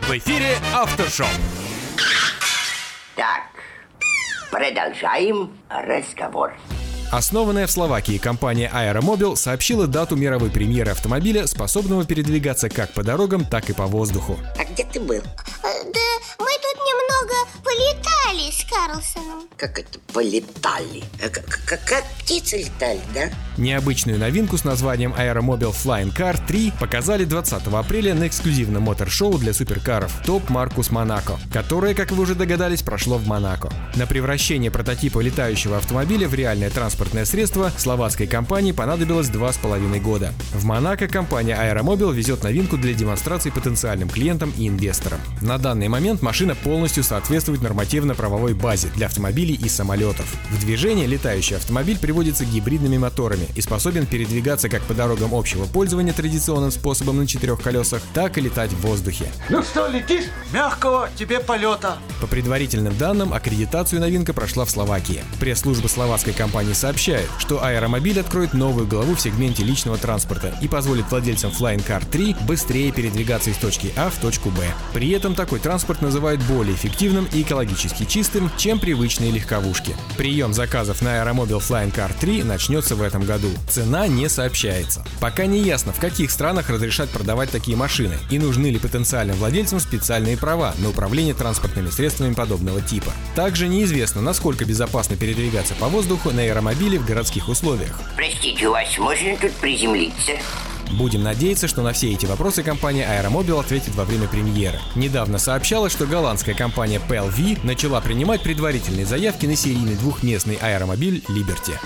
В эфире Автошоу. Так, продолжаем разговор. Основанная в Словакии компания Aeromobil сообщила дату мировой премьеры автомобиля, способного передвигаться как по дорогам, так и по воздуху. А где ты был? Да мы тут немного полетали с Карлсоном. Как это полетали? А Как, как, как птицы летали, да? Необычную новинку с названием Aeromobil Flying Car 3 показали 20 апреля на эксклюзивном мотор-шоу для суперкаров Топ Маркус Монако, которое, как вы уже догадались, прошло в Монако. На превращение прототипа летающего автомобиля в реальное транспортное средство словацкой компании понадобилось два с половиной года. В Монако компания Aeromobil везет новинку для демонстрации потенциальным клиентам и инвесторам. На данный момент машина полностью соответствует нормативно-правовой базе для автомобилей и самолетов. В движение летающий автомобиль приводится гибридными моторами и способен передвигаться как по дорогам общего пользования традиционным способом на четырех колесах, так и летать в воздухе. Ну что, летишь? Мягкого тебе полета. По предварительным данным, аккредитацию новинка прошла в Словакии. Пресс-служба словацкой компании сообщает, что аэромобиль откроет новую главу в сегменте личного транспорта и позволит владельцам Flying Car 3 быстрее передвигаться из точки А в точку Б. При этом такой транспорт называют более эффективным и экологически чистым, чем привычные легковушки. Прием заказов на аэромобиль Flying Car 3 начнется в этом году. Цена не сообщается. Пока не ясно, в каких странах разрешат продавать такие машины и нужны ли потенциальным владельцам специальные права на управление транспортными средствами подобного типа. Также неизвестно, насколько безопасно передвигаться по воздуху на аэромобиле в городских условиях. Простите, у вас можно тут приземлиться? Будем надеяться, что на все эти вопросы компания Aeromobil ответит во время премьеры. Недавно сообщалось, что голландская компания PLV начала принимать предварительные заявки на серийный двухместный аэромобиль Liberty.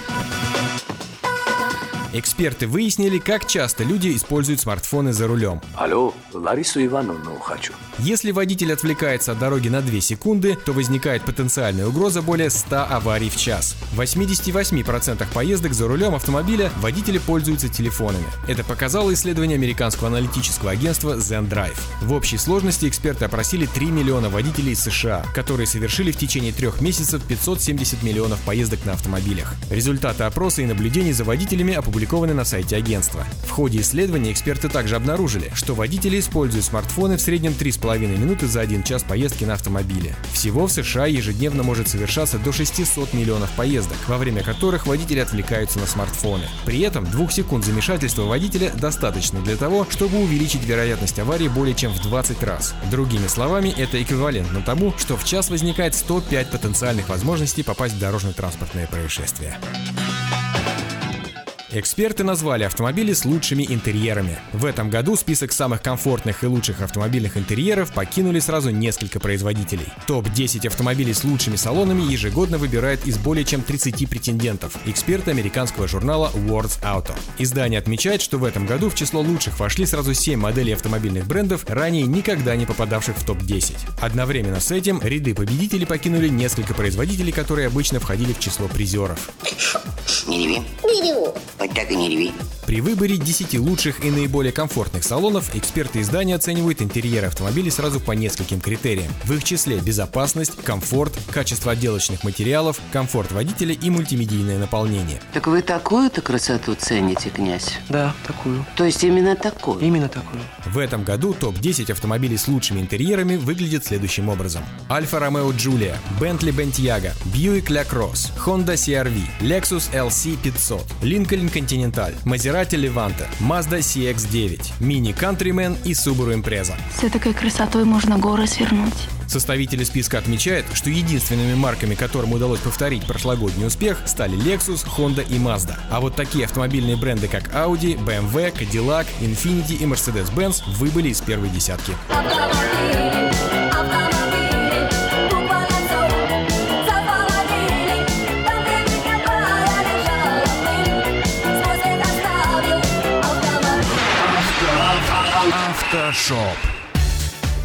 Эксперты выяснили, как часто люди используют смартфоны за рулем. Алло, Ларису Ивановну хочу. Если водитель отвлекается от дороги на 2 секунды, то возникает потенциальная угроза более 100 аварий в час. В 88% поездок за рулем автомобиля водители пользуются телефонами. Это показало исследование американского аналитического агентства ZenDrive. В общей сложности эксперты опросили 3 миллиона водителей США, которые совершили в течение трех месяцев 570 миллионов поездок на автомобилях. Результаты опроса и наблюдений за водителями опубликовали опубликованы на сайте агентства. В ходе исследования эксперты также обнаружили, что водители используют смартфоны в среднем 3,5 минуты за один час поездки на автомобиле. Всего в США ежедневно может совершаться до 600 миллионов поездок, во время которых водители отвлекаются на смартфоны. При этом двух секунд замешательства водителя достаточно для того, чтобы увеличить вероятность аварии более чем в 20 раз. Другими словами, это эквивалентно тому, что в час возникает 105 потенциальных возможностей попасть в дорожно-транспортное происшествие. Эксперты назвали автомобили с лучшими интерьерами. В этом году список самых комфортных и лучших автомобильных интерьеров покинули сразу несколько производителей. Топ-10 автомобилей с лучшими салонами ежегодно выбирает из более чем 30 претендентов, эксперты американского журнала Words Auto. Издание отмечает, что в этом году в число лучших вошли сразу 7 моделей автомобильных брендов, ранее никогда не попадавших в топ-10. Одновременно с этим ряды победителей покинули несколько производителей, которые обычно входили в число призеров. Вот так и не реви. При выборе 10 лучших и наиболее комфортных салонов эксперты издания оценивают интерьеры автомобилей сразу по нескольким критериям. В их числе безопасность, комфорт, качество отделочных материалов, комфорт водителя и мультимедийное наполнение. Так вы такую-то красоту цените, князь? Да, такую. То есть именно такую? Именно такую. В этом году топ-10 автомобилей с лучшими интерьерами выглядит следующим образом. Альфа Ромео Джулия, Бентли Бентьяга, Buick LaCrosse, Honda CR-V, Lexus LC 500, Lincoln Continental, Maserati Levante, Mazda CX-9, Mini Countryman и Subaru Impreza. С такой красотой можно горы свернуть. Составители списка отмечают, что единственными марками, которым удалось повторить прошлогодний успех, стали Lexus, Honda и Mazda. А вот такие автомобильные бренды, как Audi, BMW, Cadillac, Infiniti и Mercedes-Benz выбыли из первой десятки. Автошоп.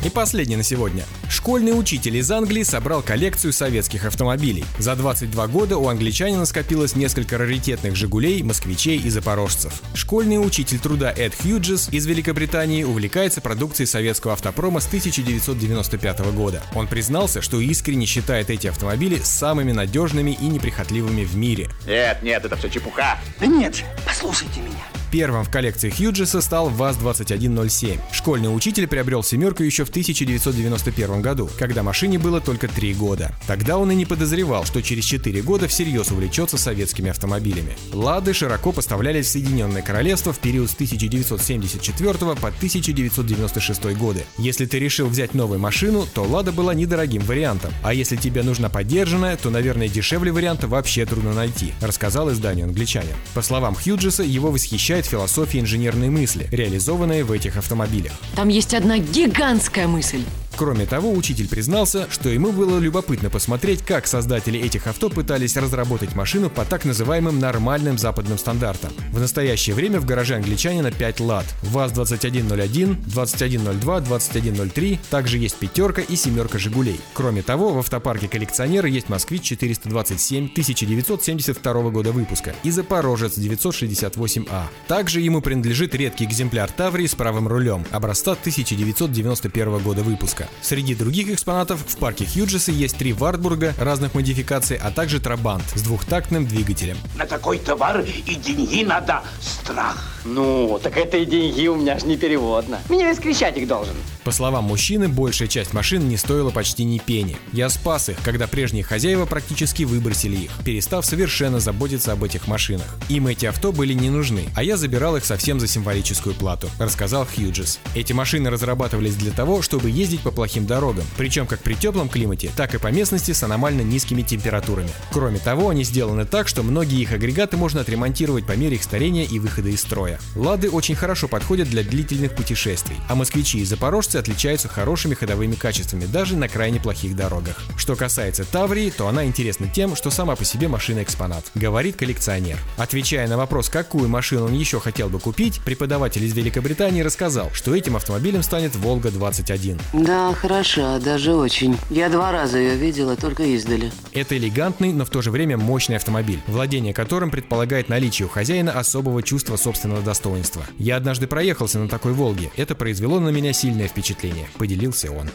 И последний на сегодня. Школьный учитель из Англии собрал коллекцию советских автомобилей. За 22 года у англичанина скопилось несколько раритетных «Жигулей», «Москвичей» и «Запорожцев». Школьный учитель труда Эд Хьюджес из Великобритании увлекается продукцией советского автопрома с 1995 года. Он признался, что искренне считает эти автомобили самыми надежными и неприхотливыми в мире. Нет, нет, это все чепуха. Да нет же, послушайте меня. Первым в коллекции Хьюджеса стал ВАЗ-2107. Школьный учитель приобрел «семерку» еще в 1991 году, когда машине было только 3 года. Тогда он и не подозревал, что через 4 года всерьез увлечется советскими автомобилями. «Лады» широко поставлялись в Соединенное Королевство в период с 1974 по 1996 годы. Если ты решил взять новую машину, то «Лада» была недорогим вариантом. А если тебе нужна поддержанная, то, наверное, дешевле варианта вообще трудно найти, рассказал изданию англичанин. По словам Хьюджеса, его восхищает философия инженерной мысли, реализованная в этих автомобилях. Там есть одна гигантская мысль. Кроме того, учитель признался, что ему было любопытно посмотреть, как создатели этих авто пытались разработать машину по так называемым нормальным западным стандартам. В настоящее время в гараже англичанина 5 лад. ВАЗ-2101, 2102, 2103, также есть пятерка и семерка «Жигулей». Кроме того, в автопарке коллекционера есть «Москвич-427» 1972 года выпуска и «Запорожец» 968А. Также ему принадлежит редкий экземпляр «Таврии» с правым рулем, образца 1991 года выпуска. Среди других экспонатов в парке Хьюджеса есть три Вартбурга разных модификаций, а также Трабант с двухтактным двигателем. На такой товар и деньги надо страх. Ну, так это и деньги у меня ж не переводно. Меня весь Крещатик должен. По словам мужчины, большая часть машин не стоила почти ни пени. Я спас их, когда прежние хозяева практически выбросили их, перестав совершенно заботиться об этих машинах. Им эти авто были не нужны, а я забирал их совсем за символическую плату, рассказал Хьюджес. Эти машины разрабатывались для того, чтобы ездить по плохим дорогам, причем как при теплом климате, так и по местности с аномально низкими температурами. Кроме того, они сделаны так, что многие их агрегаты можно отремонтировать по мере их старения и выхода из строя. Лады очень хорошо подходят для длительных путешествий, а москвичи и запорожцы отличаются хорошими ходовыми качествами даже на крайне плохих дорогах. Что касается Таврии, то она интересна тем, что сама по себе машина экспонат, говорит коллекционер. Отвечая на вопрос, какую машину он еще хотел бы купить, преподаватель из Великобритании рассказал, что этим автомобилем станет Волга-21. Да, хороша, даже очень. Я два раза ее видела, только издали. Это элегантный, но в то же время мощный автомобиль, владение которым предполагает наличие у хозяина особого чувства собственного достоинства. Я однажды проехался на такой Волге, это произвело на меня сильное впечатление, поделился он.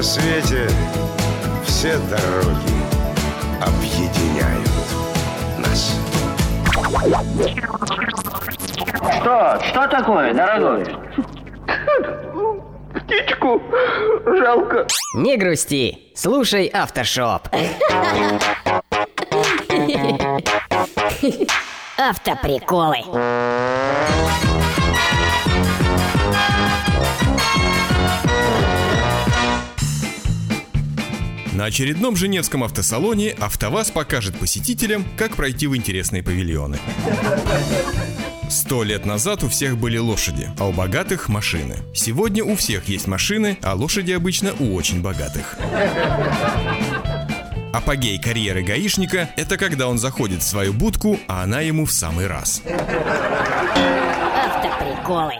На свете все дороги объединяют нас. Что? Что такое, дорогой? Птичку жалко. Не грусти, слушай Автошоп. Автоприколы. На очередном Женевском автосалоне АвтоВАЗ покажет посетителям, как пройти в интересные павильоны. Сто лет назад у всех были лошади, а у богатых – машины. Сегодня у всех есть машины, а лошади обычно у очень богатых. Апогей карьеры гаишника – это когда он заходит в свою будку, а она ему в самый раз. Автоприколы.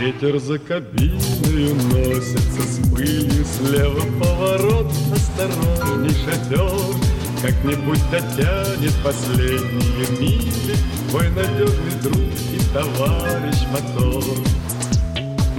Ветер за кабиной носится с пылью Слева поворот, осторожней шофер Как-нибудь дотянет последние мили Твой надежный друг и товарищ мотор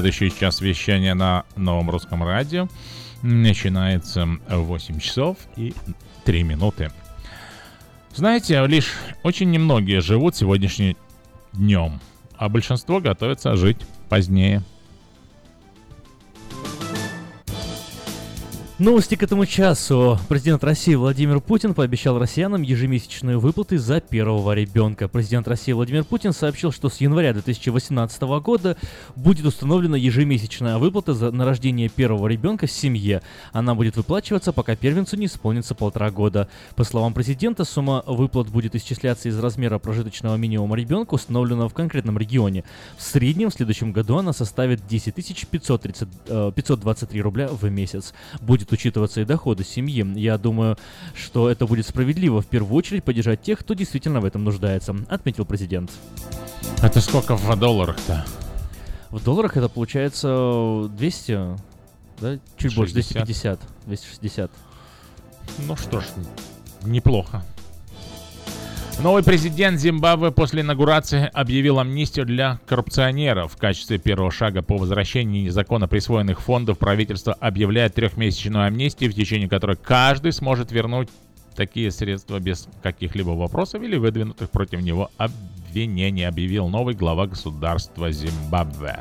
Следующий час вещания на новом русском радио начинается в 8 часов и 3 минуты. Знаете, лишь очень немногие живут сегодняшним днем, а большинство готовится жить позднее. Новости к этому часу. Президент России Владимир Путин пообещал россиянам ежемесячные выплаты за первого ребенка. Президент России Владимир Путин сообщил, что с января 2018 года будет установлена ежемесячная выплата за, на рождение первого ребенка в семье. Она будет выплачиваться, пока первенцу не исполнится полтора года. По словам президента, сумма выплат будет исчисляться из размера прожиточного минимума ребенка, установленного в конкретном регионе. В среднем в следующем году она составит 10 530, э, 523 рубля в месяц. Будет учитываться и доходы семьи. Я думаю, что это будет справедливо в первую очередь поддержать тех, кто действительно в этом нуждается, отметил президент. Это сколько в долларах-то? В долларах это получается 200, да? Чуть 60. больше, 250, 260. Ну что ж, неплохо. Новый президент Зимбабве после инаугурации объявил амнистию для коррупционеров. В качестве первого шага по возвращению незаконно присвоенных фондов правительство объявляет трехмесячную амнистию, в течение которой каждый сможет вернуть такие средства без каких-либо вопросов или выдвинутых против него обвинений, объявил новый глава государства Зимбабве.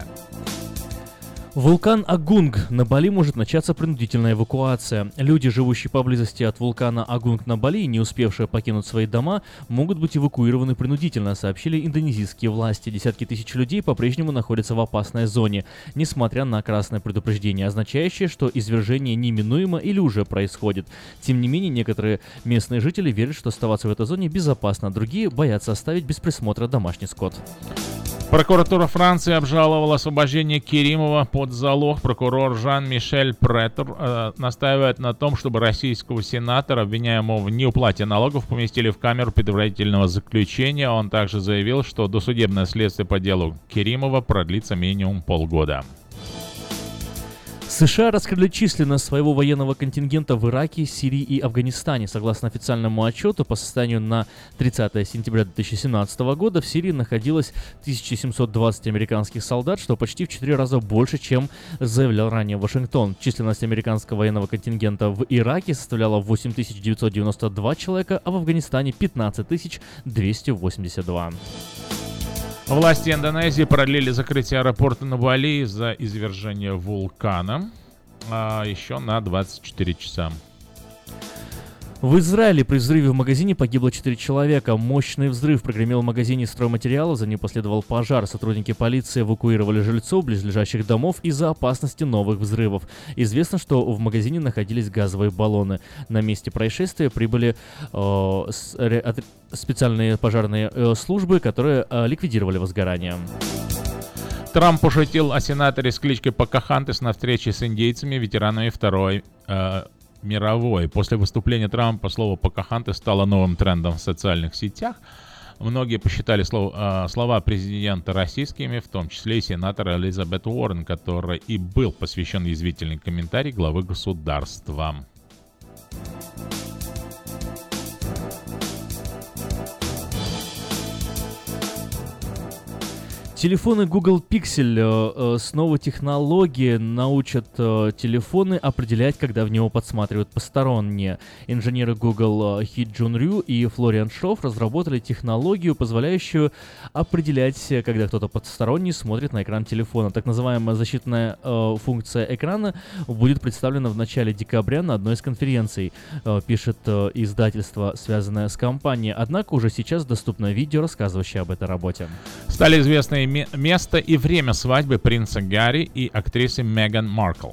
Вулкан Агунг. На Бали может начаться принудительная эвакуация. Люди, живущие поблизости от вулкана Агунг на Бали и не успевшие покинуть свои дома, могут быть эвакуированы принудительно, сообщили индонезийские власти. Десятки тысяч людей по-прежнему находятся в опасной зоне, несмотря на красное предупреждение, означающее, что извержение неминуемо или уже происходит. Тем не менее, некоторые местные жители верят, что оставаться в этой зоне безопасно, другие боятся оставить без присмотра домашний скот. Прокуратура Франции обжаловала освобождение Керимова под залог. Прокурор Жан-Мишель Претер э, настаивает на том, чтобы российского сенатора, обвиняемого в неуплате налогов, поместили в камеру предварительного заключения. Он также заявил, что досудебное следствие по делу Керимова продлится минимум полгода. США раскрыли численность своего военного контингента в Ираке, Сирии и Афганистане. Согласно официальному отчету, по состоянию на 30 сентября 2017 года в Сирии находилось 1720 американских солдат, что почти в 4 раза больше, чем заявлял ранее Вашингтон. Численность американского военного контингента в Ираке составляла 8992 человека, а в Афганистане 15282. Власти Индонезии продлили закрытие аэропорта на Бали из-за извержения вулкана а, еще на 24 часа. В Израиле при взрыве в магазине погибло 4 человека. Мощный взрыв прогремел в магазине стройматериала, за ним последовал пожар. Сотрудники полиции эвакуировали жильцов близлежащих домов из-за опасности новых взрывов. Известно, что в магазине находились газовые баллоны. На месте происшествия прибыли э, специальные пожарные э, службы, которые э, ликвидировали возгорание. Трамп пошутил о сенаторе с кличкой Покахантес на встрече с индейцами, ветеранами Второй э, мировой. После выступления Трампа слово «покаханты» стало новым трендом в социальных сетях. Многие посчитали слова, э, слова президента российскими, в том числе и сенатора Элизабет Уоррен, которой и был посвящен язвительный комментарий главы государства. Телефоны Google Pixel э, э, с новой технологией научат э, телефоны определять, когда в него подсматривают посторонние. Инженеры Google Хи Джун Рю и Флориан Шоф разработали технологию, позволяющую определять, когда кто-то посторонний смотрит на экран телефона. Так называемая защитная функция экрана будет представлена в начале декабря на одной из конференций, пишет издательство, связанное с компанией. Однако уже сейчас доступно видео, рассказывающее об этой работе. Стали известны место и время свадьбы принца Гарри и актрисы Меган Маркл.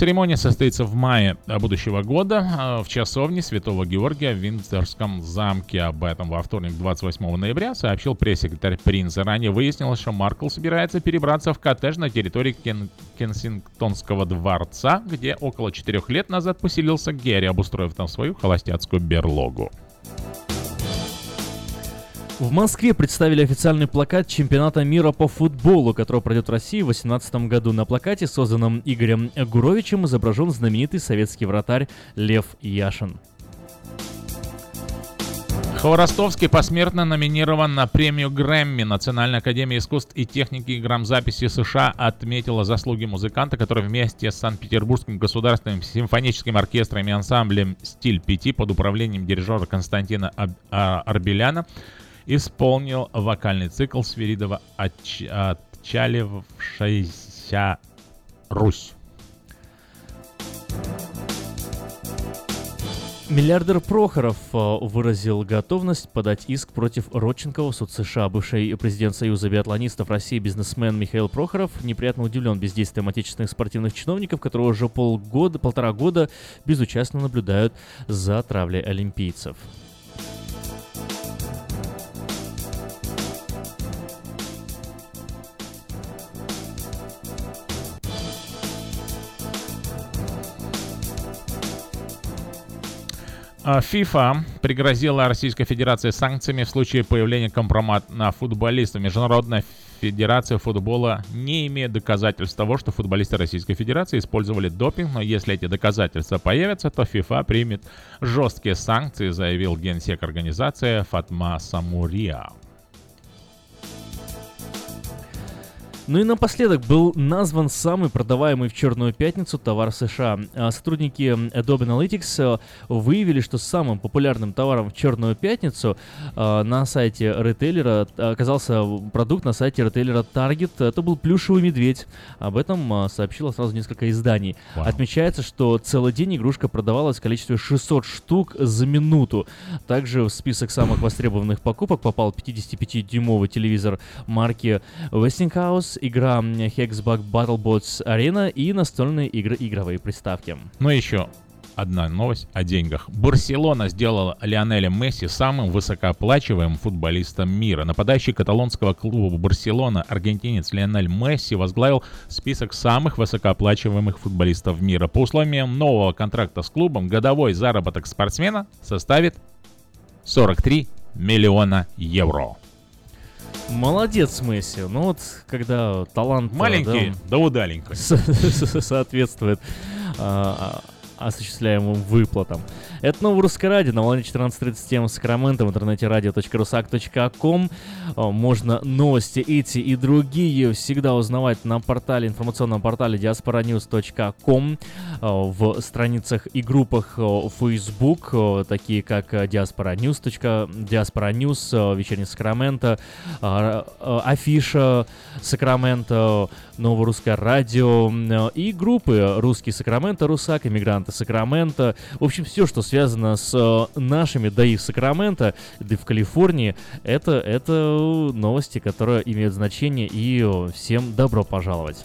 Церемония состоится в мае будущего года а, в часовне Святого Георгия в Виндзорском замке. Об этом во вторник, 28 ноября, сообщил пресс-секретарь принца. Ранее выяснилось, что Маркл собирается перебраться в коттедж на территории Кен Кенсингтонского дворца, где около четырех лет назад поселился Герри, обустроив там свою холостяцкую берлогу. В Москве представили официальный плакат чемпионата мира по футболу, который пройдет в России в 2018 году. На плакате, созданном Игорем Гуровичем, изображен знаменитый советский вратарь Лев Яшин. Хворостовский посмертно номинирован на премию Грэмми. Национальная академия искусств и техники грамзаписи США отметила заслуги музыканта, который вместе с Санкт-Петербургским государственным симфоническим оркестром и ансамблем «Стиль пяти» под управлением дирижера Константина а, Арбеляна исполнил вокальный цикл Свиридова «Отч... «Отчалившаяся Русь». Миллиардер Прохоров э, выразил готовность подать иск против Родченкова в суд США. Бывший президент Союза биатлонистов России бизнесмен Михаил Прохоров неприятно удивлен бездействием отечественных спортивных чиновников, которые уже полгода, полтора года безучастно наблюдают за травлей олимпийцев. FIFA а, пригрозила Российской Федерации санкциями в случае появления компромат на футболиста. Международная Федерация футбола не имеет доказательств того, что футболисты Российской Федерации использовали допинг, но если эти доказательства появятся, то FIFA примет жесткие санкции, заявил генсек организации Фатма Самурия. Ну и напоследок был назван самый продаваемый в Черную Пятницу товар США. А сотрудники Adobe Analytics э, выявили, что самым популярным товаром в Черную Пятницу э, на сайте ритейлера оказался продукт на сайте ритейлера Target. Это был плюшевый медведь. Об этом э, сообщило сразу несколько изданий. Wow. Отмечается, что целый день игрушка продавалась в количестве 600 штук за минуту. Также в список самых востребованных покупок попал 55-дюймовый телевизор марки Westinghouse игра Hexbug Battlebots Arena и настольные игры игровые приставки. Ну еще одна новость о деньгах. Барселона сделала Лионеля Месси самым высокооплачиваемым футболистом мира. Нападающий каталонского клуба Барселона, аргентинец Лионель Месси возглавил список самых высокооплачиваемых футболистов мира. По условиям нового контракта с клубом, годовой заработок спортсмена составит 43 миллиона евро. Молодец, Месси. Ну вот, когда талант... Маленький, да, да удаленький. Соответствует а, а, осуществляемым выплатам. Это новое русское радио на волне 14.37 в Сакраменто, в интернете radio.rusak.com. А, можно новости эти и другие всегда узнавать на портале, информационном портале diasporanews.com, а, в страницах и группах а, Facebook, такие как Diaspora News, Diaspora News, Вечерний Сакраменто, Афиша Сакраменто, Новое русское радио и группы Русский Сакраменто, Русак, Иммигранты Сакраменто. В общем, все, что связано с э, нашими ДАИ в Сакраменто, да и в Калифорнии, это, это новости, которые имеют значение, и э, всем добро пожаловать.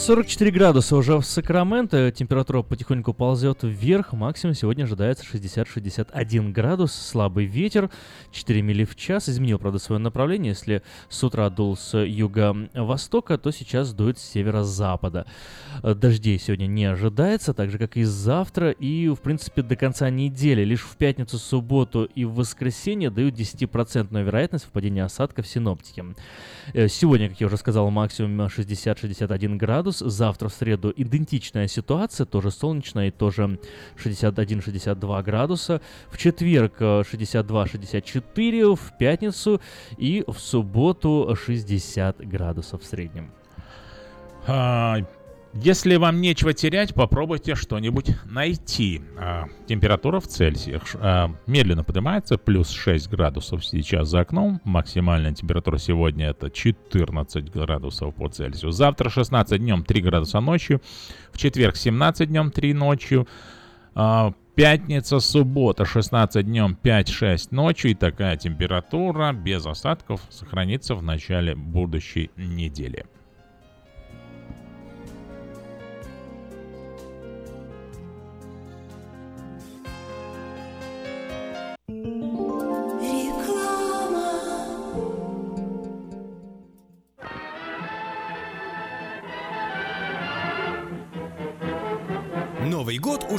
44 градуса уже в Сакраменто, температура потихоньку ползет вверх, максимум сегодня ожидается 60-61 градус, слабый ветер, 4 мили в час, изменил, правда, свое направление, если с утра дул с юга-востока, то сейчас дует с северо-запада. Дождей сегодня не ожидается, так же, как и завтра, и, в принципе, до конца недели, лишь в пятницу, субботу и в воскресенье дают 10% вероятность впадения осадков синоптики. Э, сегодня, как я уже сказал, максимум 60-61 градус. Завтра в среду идентичная ситуация, тоже солнечная и тоже 61-62 градуса. В четверг 62-64, э, в пятницу и в субботу 60 градусов в среднем. Если вам нечего терять, попробуйте что-нибудь найти. А, температура в Цельсиях а, медленно поднимается, плюс 6 градусов сейчас за окном. Максимальная температура сегодня это 14 градусов по Цельсию. Завтра 16 днем, 3 градуса ночью. В четверг 17 днем, 3 ночью. А, пятница, суббота, 16 днем, 5-6 ночью. И такая температура без осадков сохранится в начале будущей недели.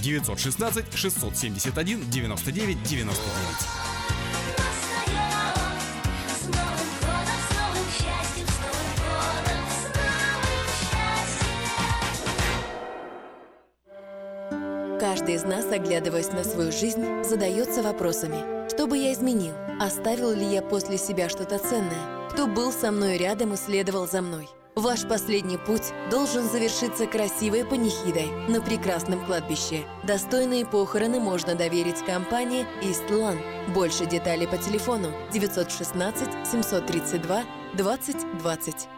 916 671 99 99. Каждый из нас, оглядываясь на свою жизнь, задается вопросами. Что бы я изменил? Оставил ли я после себя что-то ценное? Кто был со мной рядом и следовал за мной? Ваш последний путь должен завершиться красивой панихидой на прекрасном кладбище. Достойные похороны можно доверить компании Истлан. Больше деталей по телефону 916 732 2020.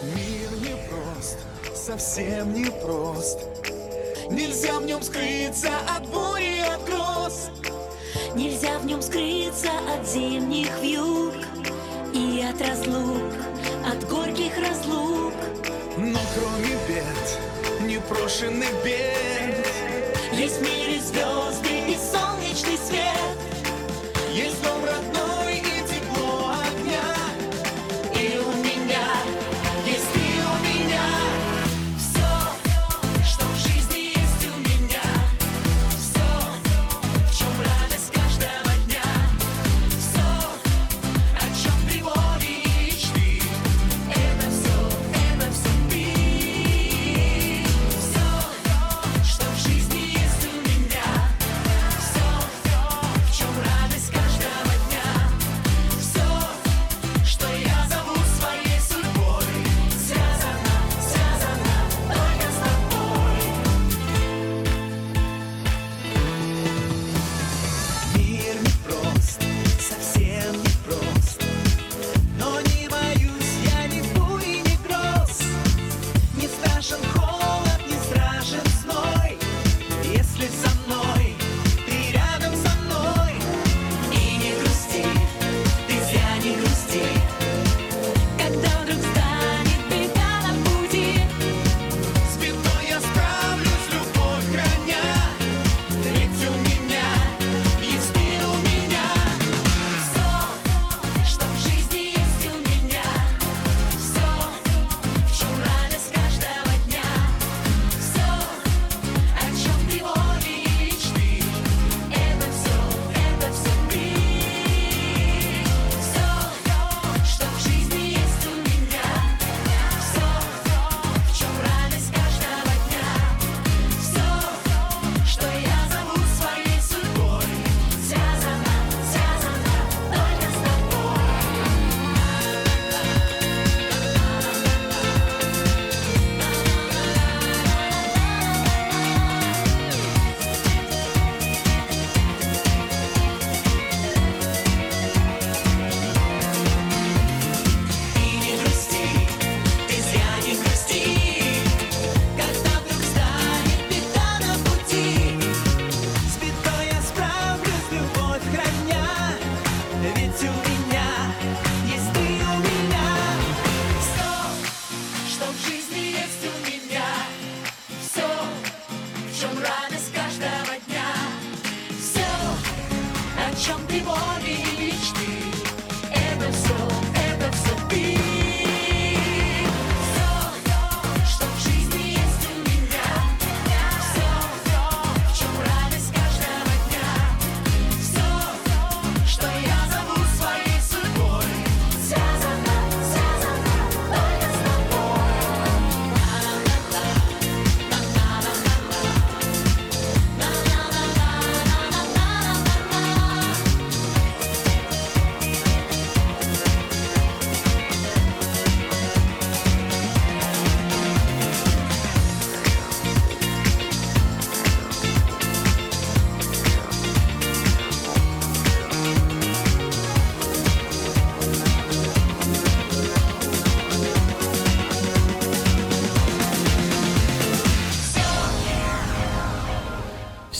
Мир непрост, совсем непрост Нельзя в нем скрыться от бури, от гроз. Нельзя в нем скрыться от зимних вьюг И от разлук, от горьких разлук. Но кроме бед, непрошенных бед Есть в мире звезды и солнечный свет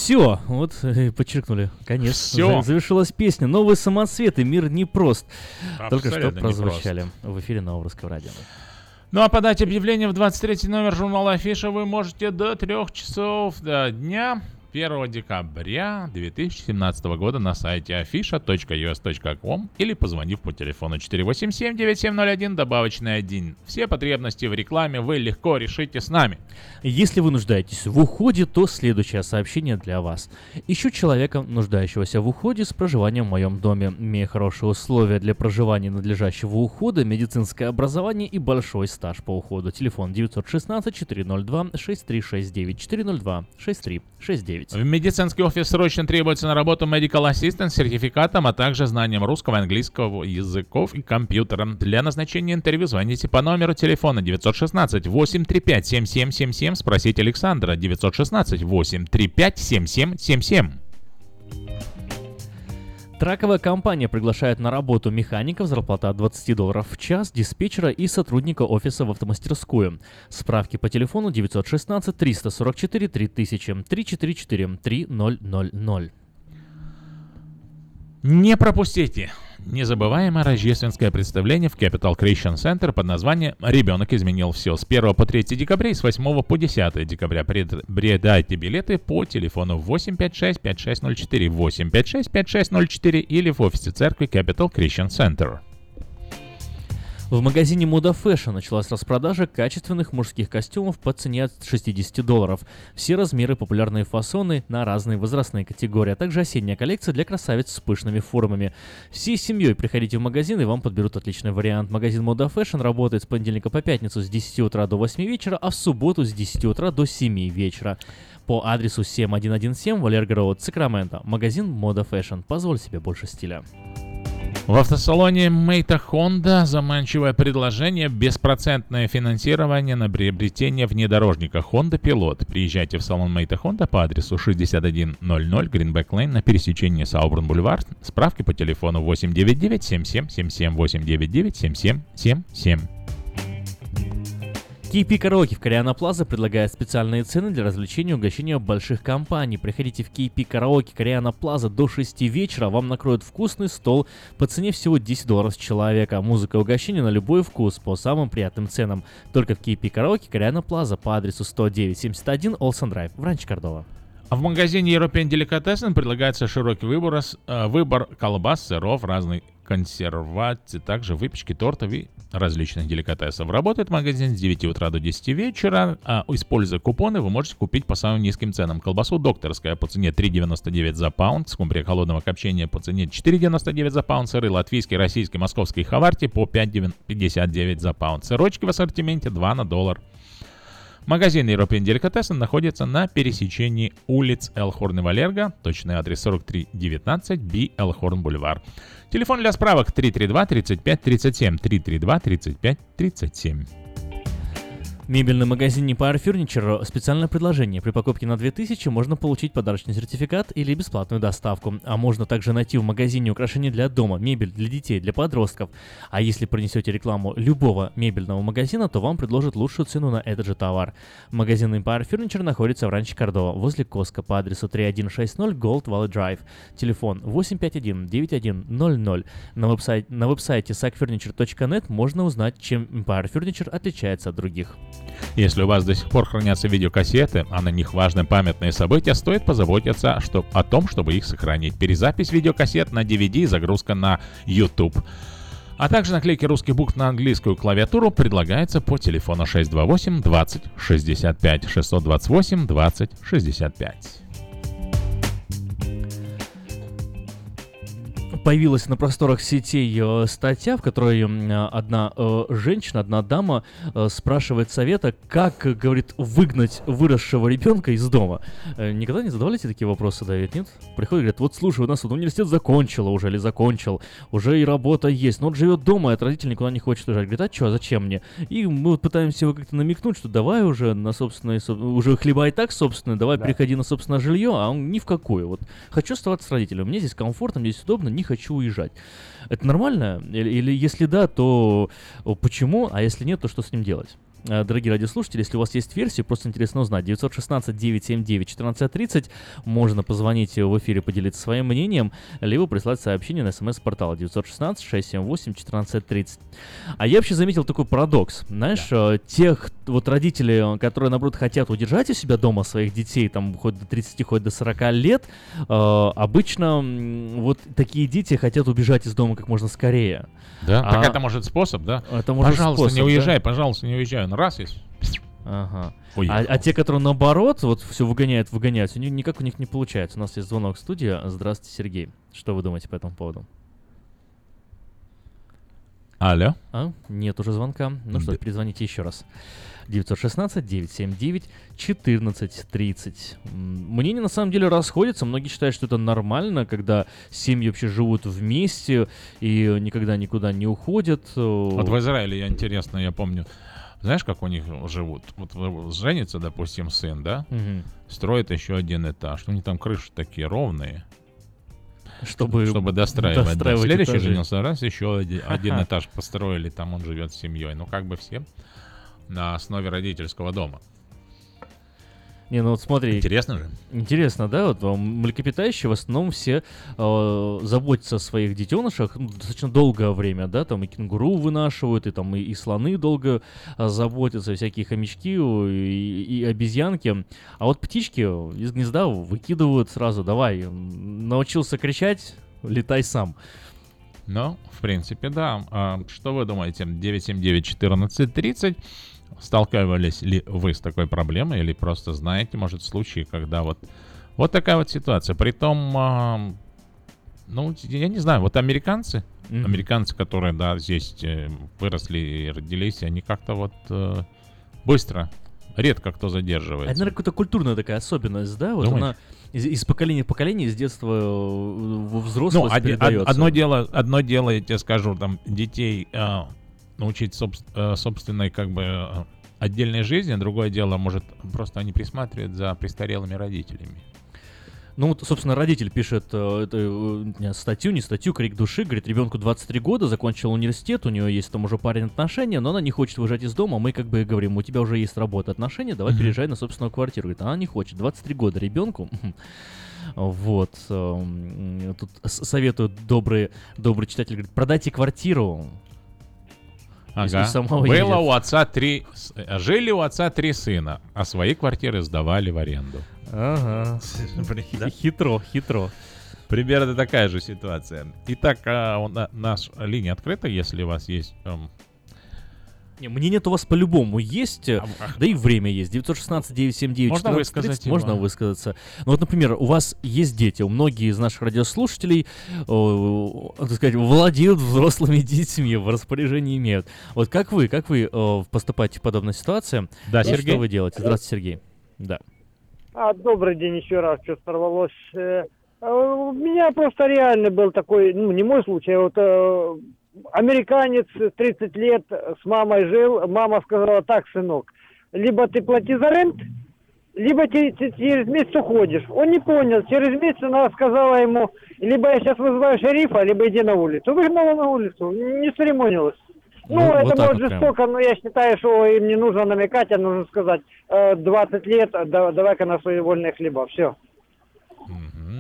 Все, вот э, подчеркнули. Всё. За- Завершилась песня. Новые самоцветы. Мир непрост. Только что Абсолютно непрост. прозвучали в эфире Нового Русского радио. Ну а подать объявление в 23 номер журнала Афиша вы можете до 3 часов до дня 1 декабря 2017 года на сайте afisha.us.com или позвонив по телефону 487-9701 добавочный 1. Все потребности в рекламе вы легко решите с нами. Если вы нуждаетесь в уходе, то следующее сообщение для вас. Ищу человека, нуждающегося в уходе с проживанием в моем доме. Имея хорошие условия для проживания надлежащего ухода, медицинское образование и большой стаж по уходу. Телефон 916-402-6369. 402-6369. В медицинский офис срочно требуется на работу Medical Assistant с сертификатом, а также знанием русского, английского языков и компьютера. Для назначения интервью звоните по номеру телефона 916 835 7777. Спросите Александра 916 835 7777. Траковая компания приглашает на работу механиков, зарплата от 20 долларов в час, диспетчера и сотрудника офиса в автомастерскую. Справки по телефону 916 344 3000 344 3000. Не пропустите незабываемое рождественское представление в Capital Christian Center под названием «Ребенок изменил все» с 1 по 3 декабря и с 8 по 10 декабря. Приобретайте билеты по телефону 856-5604, 856-5604 или в офисе церкви Capital Christian Center. В магазине Moda Fashion началась распродажа качественных мужских костюмов по цене от 60 долларов. Все размеры, популярные фасоны на разные возрастные категории, а также осенняя коллекция для красавиц с пышными формами. Всей семьей приходите в магазин и вам подберут отличный вариант. Магазин Moda Fashion работает с понедельника по пятницу с 10 утра до 8 вечера, а в субботу с 10 утра до 7 вечера. По адресу 7117 Валерго Роуд, Сакраменто. Магазин Moda Fashion. Позволь себе больше стиля. В автосалоне Мейта Honda заманчивое предложение беспроцентное финансирование на приобретение внедорожника Honda Pilot. Приезжайте в салон Мейта Honda по адресу 6100 Greenback Lane на пересечении Саубрун Бульвар. Справки по телефону 899 7777 899 7777. KP Караоке в Кориана Плаза предлагает специальные цены для развлечения и угощения больших компаний. Приходите в KP Караоке Кориана Плаза до 6 вечера, вам накроют вкусный стол по цене всего 10 долларов с человека. Музыка и угощение на любой вкус по самым приятным ценам. Только в KP Караоке Кориана Плаза по адресу 10971 Олсен Драйв в Ранч Кордова. А в магазине European Delicatessen предлагается широкий выбор, э, выбор колбас, сыров, разной консервации, также выпечки, тортов и различных деликатесов. Работает магазин с 9 утра до 10 вечера. А, используя купоны, вы можете купить по самым низким ценам. Колбасу докторская по цене 3,99 за паунд, скумбрия холодного копчения по цене 4,99 за паунд, сыры латвийский, российский, московский хаварти по 5,59 за паунд. Сырочки в ассортименте 2 на доллар. Магазин European Delicatessen находится на пересечении улиц Элхорн и Валерго, точный адрес 4319 B Элхорн Бульвар. Телефон для справок 332 35 37 332 35 37. Мебельный магазин Непар Furniture специальное предложение. При покупке на 2000 можно получить подарочный сертификат или бесплатную доставку. А можно также найти в магазине украшения для дома, мебель для детей, для подростков. А если принесете рекламу любого мебельного магазина, то вам предложат лучшую цену на этот же товар. Магазин Empire Furniture находится в Ранче Кордова, возле Коска по адресу 3160 Gold Valley Drive. Телефон 851-9100. На, веб-сайте, на веб-сайте sackfurniture.net можно узнать, чем Empire Furniture отличается от других. Если у вас до сих пор хранятся видеокассеты, а на них важны памятные события, стоит позаботиться что, о том, чтобы их сохранить. Перезапись видеокассет на DVD и загрузка на YouTube. А также наклейки русских букв на английскую клавиатуру предлагается по телефону 628 20 65 628 20 65. Появилась на просторах сетей э, статья, в которой э, одна э, женщина, одна дама спрашивает совета, как, говорит, выгнать выросшего ребенка из дома. Никогда не задавали себе такие вопросы, Давид, нет? Приходит, говорят, вот слушай, у нас вот университет закончила уже или закончил, уже и работа есть, но он живет дома, и от родителей никуда не хочет уезжать. Говорит, а что, зачем мне? И мы вот пытаемся его как-то намекнуть, что давай уже на собственное, соб- уже хлеба и так собственное, давай переходи на собственное жилье, а он ни в какую. Вот хочу оставаться с родителями, мне здесь комфортно, мне здесь удобно, не хочу уезжать. Это нормально? Или, или если да, то о, почему? А если нет, то что с ним делать? Э, Дорогие радиослушатели, если у вас есть версии, просто интересно узнать. 916-979-1430. Можно позвонить в эфире, поделиться своим мнением, либо прислать сообщение на смс-портал 916-678-1430. А я вообще заметил такой парадокс. Знаешь, э, тех вот родителей, э, которые, наоборот, хотят удержать у себя дома своих детей, там, хоть до 30, хоть до 40 лет, э, обычно вот такие дети хотят убежать из дома как можно скорее. Да, А- так это может способ, да? Это может пожалуйста, способ, не да? уезжай, пожалуйста, не уезжай. Раз есть. Ага. Уехал. А, а те, которые наоборот, вот все выгоняют, выгоняют, у них никак у них не получается. У нас есть звонок в студии. Здравствуйте, Сергей. Что вы думаете по этому поводу? Алло. А? Нет уже звонка. Ну что, перезвоните еще раз. 916-979-1430. М, Мнения на самом деле расходятся. Многие считают, что это нормально, когда семьи вообще живут вместе и никогда никуда не уходят. Вот в Израиле, я интересно, я помню, знаешь, как у них живут? Вот в- женится, допустим, сын, да? Мгм. Строит еще один этаж. У них там крыши такие ровные. Чтобы, чтобы достраивать. да. достраивать Следующий этажи. женился, раз, еще один, один этаж построили, там он живет с семьей. Ну, как бы все на основе родительского дома. Не, ну вот смотри. Интересно же. Интересно, да? Вот млекопитающие в основном все э, заботятся о своих детенышах ну, достаточно долгое время, да? Там и кенгуру вынашивают, и там и, и слоны долго а, заботятся, и всякие хомячки и, и обезьянки. А вот птички из гнезда выкидывают сразу. Давай, научился кричать, летай сам. Ну, в принципе, да. А, что вы думаете? 979-1430. Сталкивались ли вы с такой проблемой или просто знаете, может, случаи, когда вот, вот такая вот ситуация. Притом, а, ну, я не знаю, вот американцы, Мгм. американцы, которые, да, здесь э, выросли и родились, они как-то вот э, быстро, редко кто Это, задерживается. наверное, какая-то культурная такая особенность, да? Вот Думаешь? она из, из поколения в поколение, из детства э, во взрослость Ну, од- передается. одно дело, одно дело, я тебе скажу, там детей э, научить собс- э, собственной как бы отдельной жизни, другое дело, может, просто они присматривают за престарелыми родителями. Ну, вот, собственно, родитель пишет э, э, статью, не статью, крик души, говорит, ребенку 23 года, закончил университет, у нее есть там уже парень отношения, но она не хочет выезжать из дома, мы как бы говорим, у тебя уже есть работа, отношения, давай Мгм. переезжай на собственную квартиру. Говорит, она не хочет, 23 года ребенку. Вот. эм, Тут советуют добрый, добрый читатель, говорит, продайте квартиру. Ага. из самого Было едет. у отца три... э, Жили у отца три сына, а свои квартиры сдавали в аренду. Ага. Хитро, хитро. Примерно такая же ситуация. Итак, а, у на- наша линия открыта, если у вас есть... Не, мнение у вас по-любому есть, э, да и время есть. 916-979-1430. А Можно высказать? Можно высказаться. Ну вот, например, у вас есть дети, у многие из наших радиослушателей, о, так сказать, владеют взрослыми детьми, в распоряжении имеют. Вот как вы, как вы э, поступаете в подобной ситуации? Да, И Сергей? Что вы делаете? Здравствуйте, Сергей. Да. А, добрый день еще раз, что сорвалось. Э, э, У меня просто реально был такой, ну, не мой случай, а вот э, американец 30 лет с мамой жил, мама сказала, так, сынок, либо ты плати за рент, либо те- те- через месяц уходишь. Он не понял, через месяц она сказала ему, либо я сейчас вызываю шерифа, либо иди на улицу. Выгнала на улицу, не церемонилась. Ну, Ну, вот это так может вот прям. жестоко, но я считаю, что им не нужно намекать, а нужно сказать, э, 20 лет, да- давай-ка на свои вольные хлеба, все.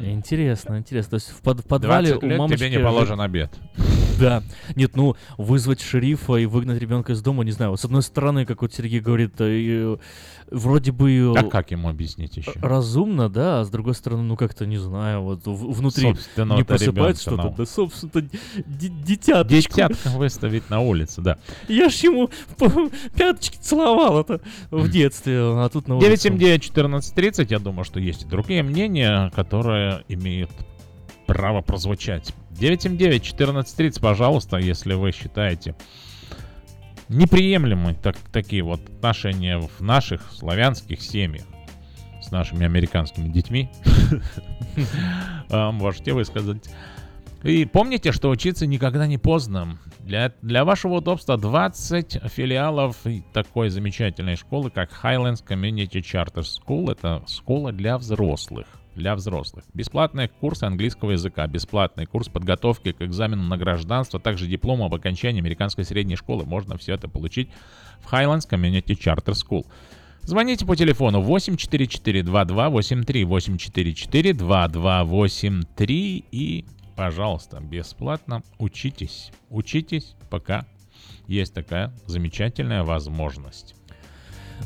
Интересно, интересно. То есть в, под- в подвале 20 у лет мамочки... тебе не положен обед. Да. Нет, ну, вызвать шерифа и выгнать ребенка из дома, не знаю. Вот с одной стороны, как вот Сергей говорит, э, вроде бы... А как ему объяснить еще? Разумно, да, а с другой стороны, ну как-то, не знаю, вот внутри не просыпается что-то. ну. Да, собственно, ди- дитяточку. Детятка выставить на улице, да. Я ж ему пяточки целовал это в детстве, а тут на улице. 979-1430, я думаю, что есть и другие мнения, которые имеют право прозвучать. 979-1430, пожалуйста, если вы считаете неприемлемы так, такие вот отношения в наших славянских семьях с нашими американскими детьми, а, можете высказать. И помните, что учиться никогда не поздно. Для, для вашего удобства 20 филиалов такой замечательной школы, как Highlands Community Charter School. Это школа для взрослых. Для взрослых. Бесплатные курсы английского языка, бесплатный курс подготовки к экзамену на гражданство, также диплом об окончании американской средней школы. Можно все это получить в Highlands Community Charter School. Звоните по телефону 844-2283, 844-2283 и, пожалуйста, бесплатно учитесь. Учитесь, пока есть такая замечательная возможность.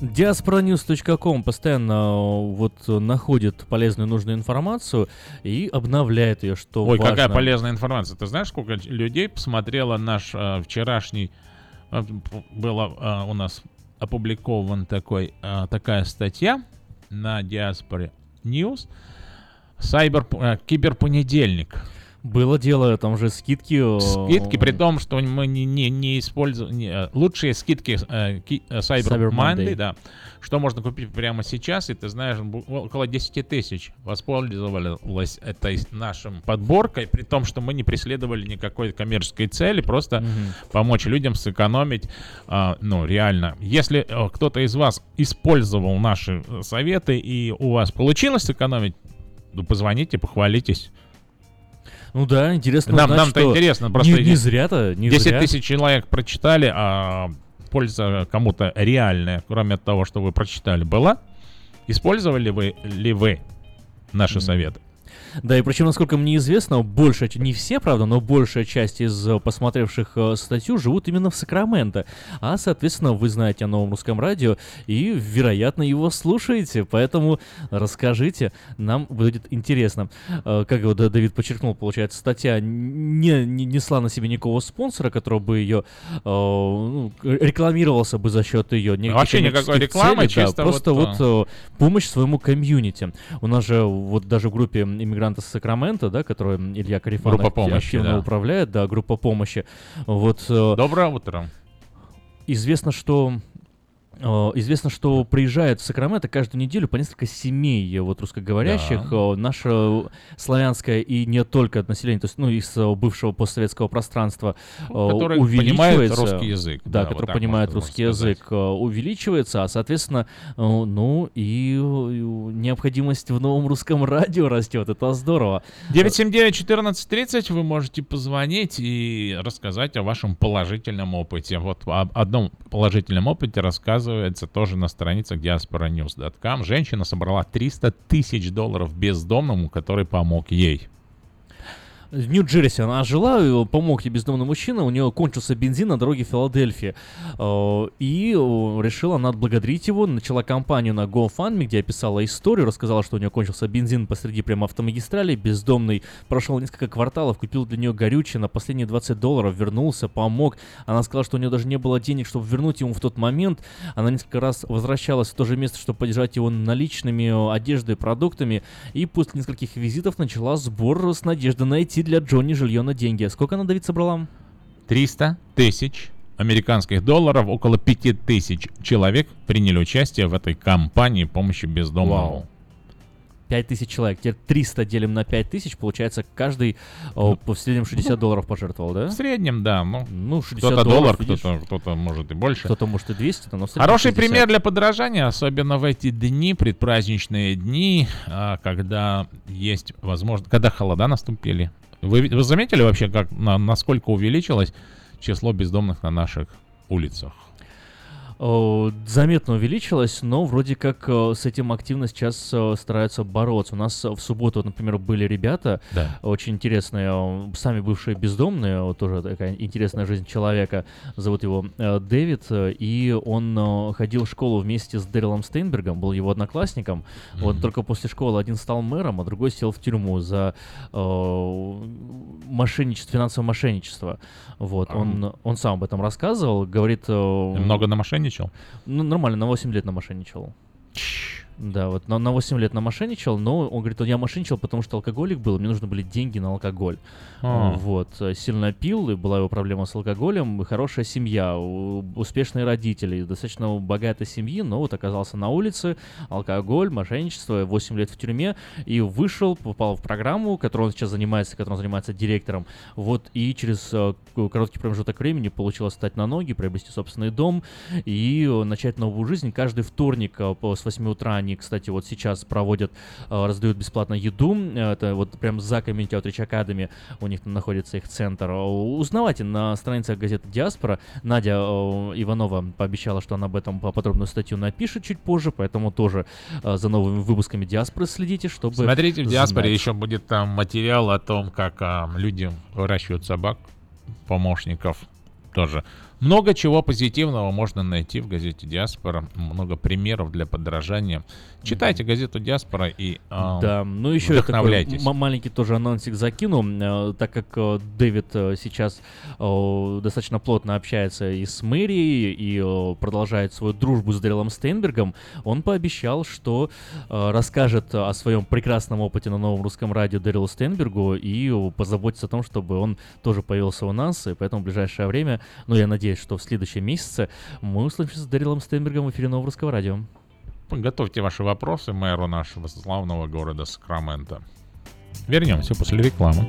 Diasporanews.com постоянно э, вот э, находит полезную нужную информацию и обновляет ее, что Ой, важно. какая полезная информация. Ты знаешь, сколько людей посмотрело наш э, вчерашний... э, было э, у нас опубликован такой, э, такая статья на Diaspora News. Сайбер, э, киберпонедельник. Было дело, там же скидки. э, Скидки, при том, что мы не, не, не используем... не, э, лучшие скидки э, ки- э, Cyber, Cyber Monday, Monday. да. Что можно купить прямо сейчас, и ты знаешь, около 10 тысяч воспользовалась этой нашим подборкой, при том, что мы не преследовали никакой коммерческой цели, просто помочь людям сэкономить, а, ну, реально. Если э, кто-то из вас использовал наши э, советы, и у вас получилось сэкономить, ну, позвоните, похвалитесь. Ну да, интересно Нам, узнать, нам-то что интересно. Просто не, не зря-то, не 10 зря. тысяч человек прочитали, а польза кому-то реальная, кроме того, что вы прочитали, была? Использовали вы ли вы наши советы? Да, и причем, насколько мне известно, большая, не все, правда, но большая часть из э, посмотревших э, статью живут именно в Сакраменто. А, соответственно, вы знаете о новом русском радио и, вероятно, его слушаете. Поэтому расскажите, нам будет интересно. Э, Как вот Давид подчеркнул, получается, статья не, не несла на себе никакого спонсора, который бы ее ну, рекламировался бы за счет ее. никаких Вообще никакой рекламы, целей, да, чисто просто вот, вот помощь своему комьюнити. У нас же вот даже в группе иммигранты с Сакрамента, да, которую Илья Карифан Группа помощи, активно да. управляет, да, группа помощи. Вот. э, Доброе утро. Известно, что Известно, что приезжает в Сакраменто каждую неделю по несколько семей э, вот русскоговорящих. Э, Наше э, славянское и не только население, то есть ну из э, бывшего постсоветского пространства э, Ну, увеличивается. русский язык, Да, да, вот который так понимает русский сказать. язык, э, увеличивается, а соответственно, э, ну и э, необходимость в новом русском радио растет. Это здорово. 979-1430 вы можете позвонить и рассказать о вашем положительном опыте. Вот об одном положительном опыте рассказывается тоже на страницах diasporanews.com. Женщина собрала 300 тысяч долларов бездомному, который помог ей. В Нью-Джерси она жила, и помог ей бездомный мужчина, у нее кончился бензин на дороге в Филадельфии. Э, И э, решила она отблагодарить его, начала кампанию на GoFundMe, где описала историю, рассказала, что у нее кончился бензин посреди прямо автомагистрали, бездомный прошел несколько кварталов, купил для нее горючее на последние 20 долларов, вернулся, помог. Она сказала, что у нее даже не было денег, чтобы вернуть ему в тот момент. Она несколько раз возвращалась в то же место, чтобы поддержать его наличными э, одеждой, продуктами, и после нескольких визитов начала сбор с надеждой найти для Джонни жилье на деньги. Сколько она, Давид, собрала? 300 тысяч американских долларов, около 5 тысяч человек приняли участие в этой кампании помощи бездомному. 5 тысяч человек. Теперь 300 делим на 5 тысяч, получается, каждый о, по в среднем 60 долларов пожертвовал, да? В среднем, да. Ну, ну 60 кто-то долларов, доллар, кто-то, кто-то может и больше. Кто-то может и 200, но в Хороший 60. пример для подражания, особенно в эти дни, предпраздничные дни, а, когда есть возможность, когда холода наступили. Вы, вы заметили вообще, как на- насколько увеличилось число бездомных на наших улицах? Э, заметно увеличилась, но вроде как э, с этим активно сейчас э, стараются бороться. У нас в субботу, вот, например, были ребята, Да. очень интересные, сами бывшие бездомные, вот тоже такая интересная жизнь человека. Зовут его Дэвид, и он ходил в школу вместе с Дэрилом Стейнбергом, был его одноклассником. Вот Мгм. только после школы один стал мэром, а другой сел в тюрьму за э, мошенничество, финансовое мошенничество. Вот, он, он сам об этом рассказывал, говорит... Много намошенничал? Ну, нормально, на 8 лет намошенничал. Да, вот на, на 8 лет намошенничал, но он говорит, я мошенничал, потому что алкоголик был, мне нужны были деньги на алкоголь. А. Вот, э, сильно пил, и была его проблема с алкоголем, хорошая семья, успешные родители, достаточно богатой семьи, но вот оказался на улице, алкоголь, мошенничество, 8 лет в тюрьме, и вышел, попал в программу, которой он сейчас занимается, которой он занимается директором, вот, и через э, короткий промежуток времени получилось встать на ноги, приобрести собственный дом и э, начать новую жизнь. Каждый вторник э, с 8 утра они, кстати, вот сейчас проводят, э, раздают бесплатно еду, это вот прям за Community Outreach Academy, у них там находится их центр. Узнавайте на страницах газеты «Диаспора». Надя э, Иванова пообещала, что она об этом по- подробную статью напишет чуть позже, поэтому тоже э, за новыми выпусками «Диаспоры» следите, чтобы Смотрите, в диаспоре знать. еще будет там материал о том, как а, люди выращивают собак, помощников тоже. Много чего позитивного можно найти в газете Диаспора. Много примеров для подражания. Читайте газету Диаспора и а, Да, ну еще я такой маленький тоже анонсик закину, э, так как э, Дэвид э, сейчас э, достаточно плотно общается и с мэрией, и э, продолжает свою дружбу с Дэрилом Стейнбергом, он пообещал, что э, расскажет о своем прекрасном опыте на новом русском радио Дэрилу Стейнбергу и э, позаботится о том, чтобы он тоже появился у нас, и поэтому в ближайшее время, ну я надеюсь, что в следующем месяце мы услышимся с Дэрилом Стейнбергом в эфире нового русского радио. Готовьте ваши вопросы мэру нашего славного города Сакраменто. Вернемся после рекламы.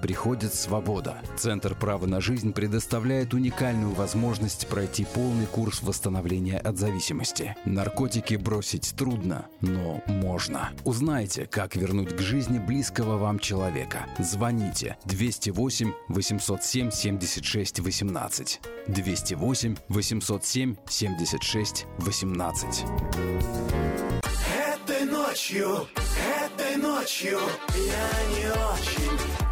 приходит свобода. Центр права на жизнь предоставляет уникальную возможность пройти полный курс восстановления от зависимости. Наркотики бросить трудно, но можно. Узнайте, как вернуть к жизни близкого вам человека. Звоните 208 807 76 18. 208 807 76 18. Этой ночью, этой ночью я не очень.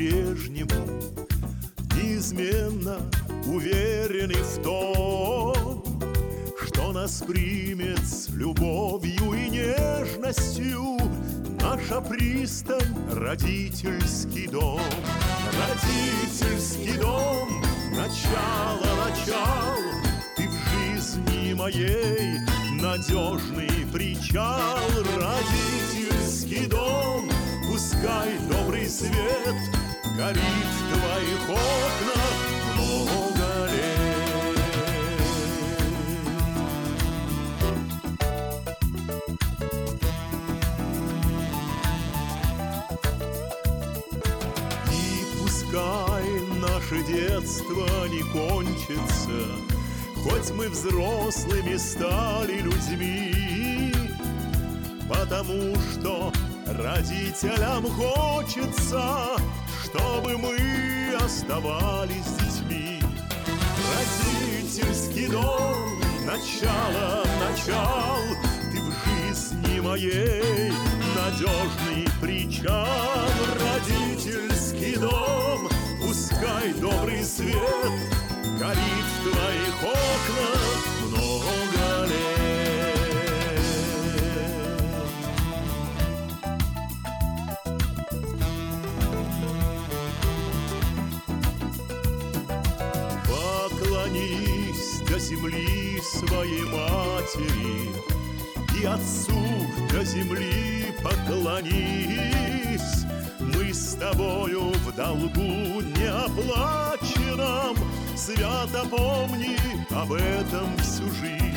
По-прежнему неизменно уверены в том, что нас примет с любовью и нежностью наша пристань, родительский дом. Родительский дом, начало начал, ты в жизни моей надежный причал. Родительский дом, пускай добрый свет горит в твоих окнах много лет. И пускай наше детство не кончится, Хоть мы взрослыми стали людьми, Потому что родителям хочется, Чтобы мы оставались детьми. Родительский дом, начало, начал, Ты в жизни моей надежный причал. Родительский дом, пускай добрый свет Горит в твоих окнах земли своей матери И отцу до земли поклонись. Мы с тобою в долгу неоплаченном Свято помни об этом всю жизнь.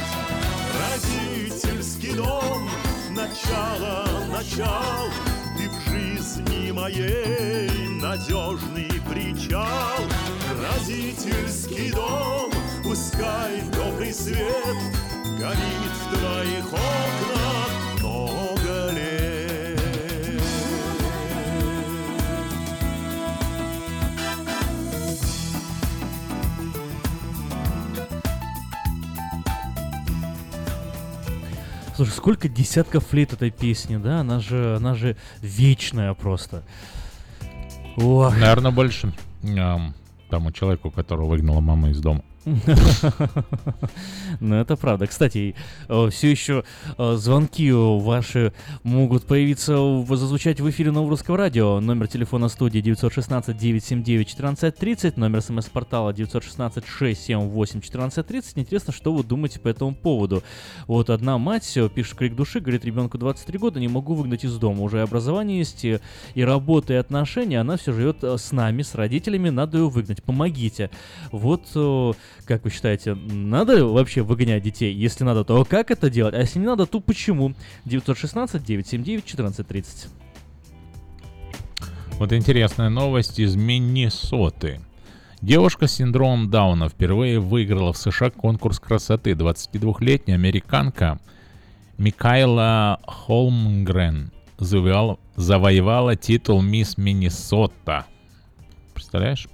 Родительский дом, начало, начал Ты в жизни моей надежный причал. Родительский дом, пускай добрый свет Горит в твоих окнах много лет Слушай, сколько десятков лет этой песни, да? Она же, она же вечная просто. Ох. Наверное, больше тому человеку, которого выгнала мама из дома. Ну, это правда. Кстати, все еще э, звонки ваши могут появиться, зазвучать в эфире Нового Русского Радио. Номер телефона студии 916-979-1430, номер смс-портала 916-678-1430. Интересно, что вы думаете по этому поводу. Вот одна мать э, пишет крик души, говорит, ребенку 23 года, не могу выгнать из дома. Уже и образование есть, и, работа, и отношения. Она все живет э, с нами, с родителями, надо ее выгнать. Помогите. Вот э, как вы считаете, надо вообще выгонять детей? Если надо, то как это делать? А если не надо, то почему? 916-979-1430. Вот интересная новость из Миннесоты. Девушка с синдромом Дауна впервые выиграла в США конкурс красоты. 22-летняя американка Микайла Холмгрен завоевала, завоевала титул Мисс Миннесота. Представляешь?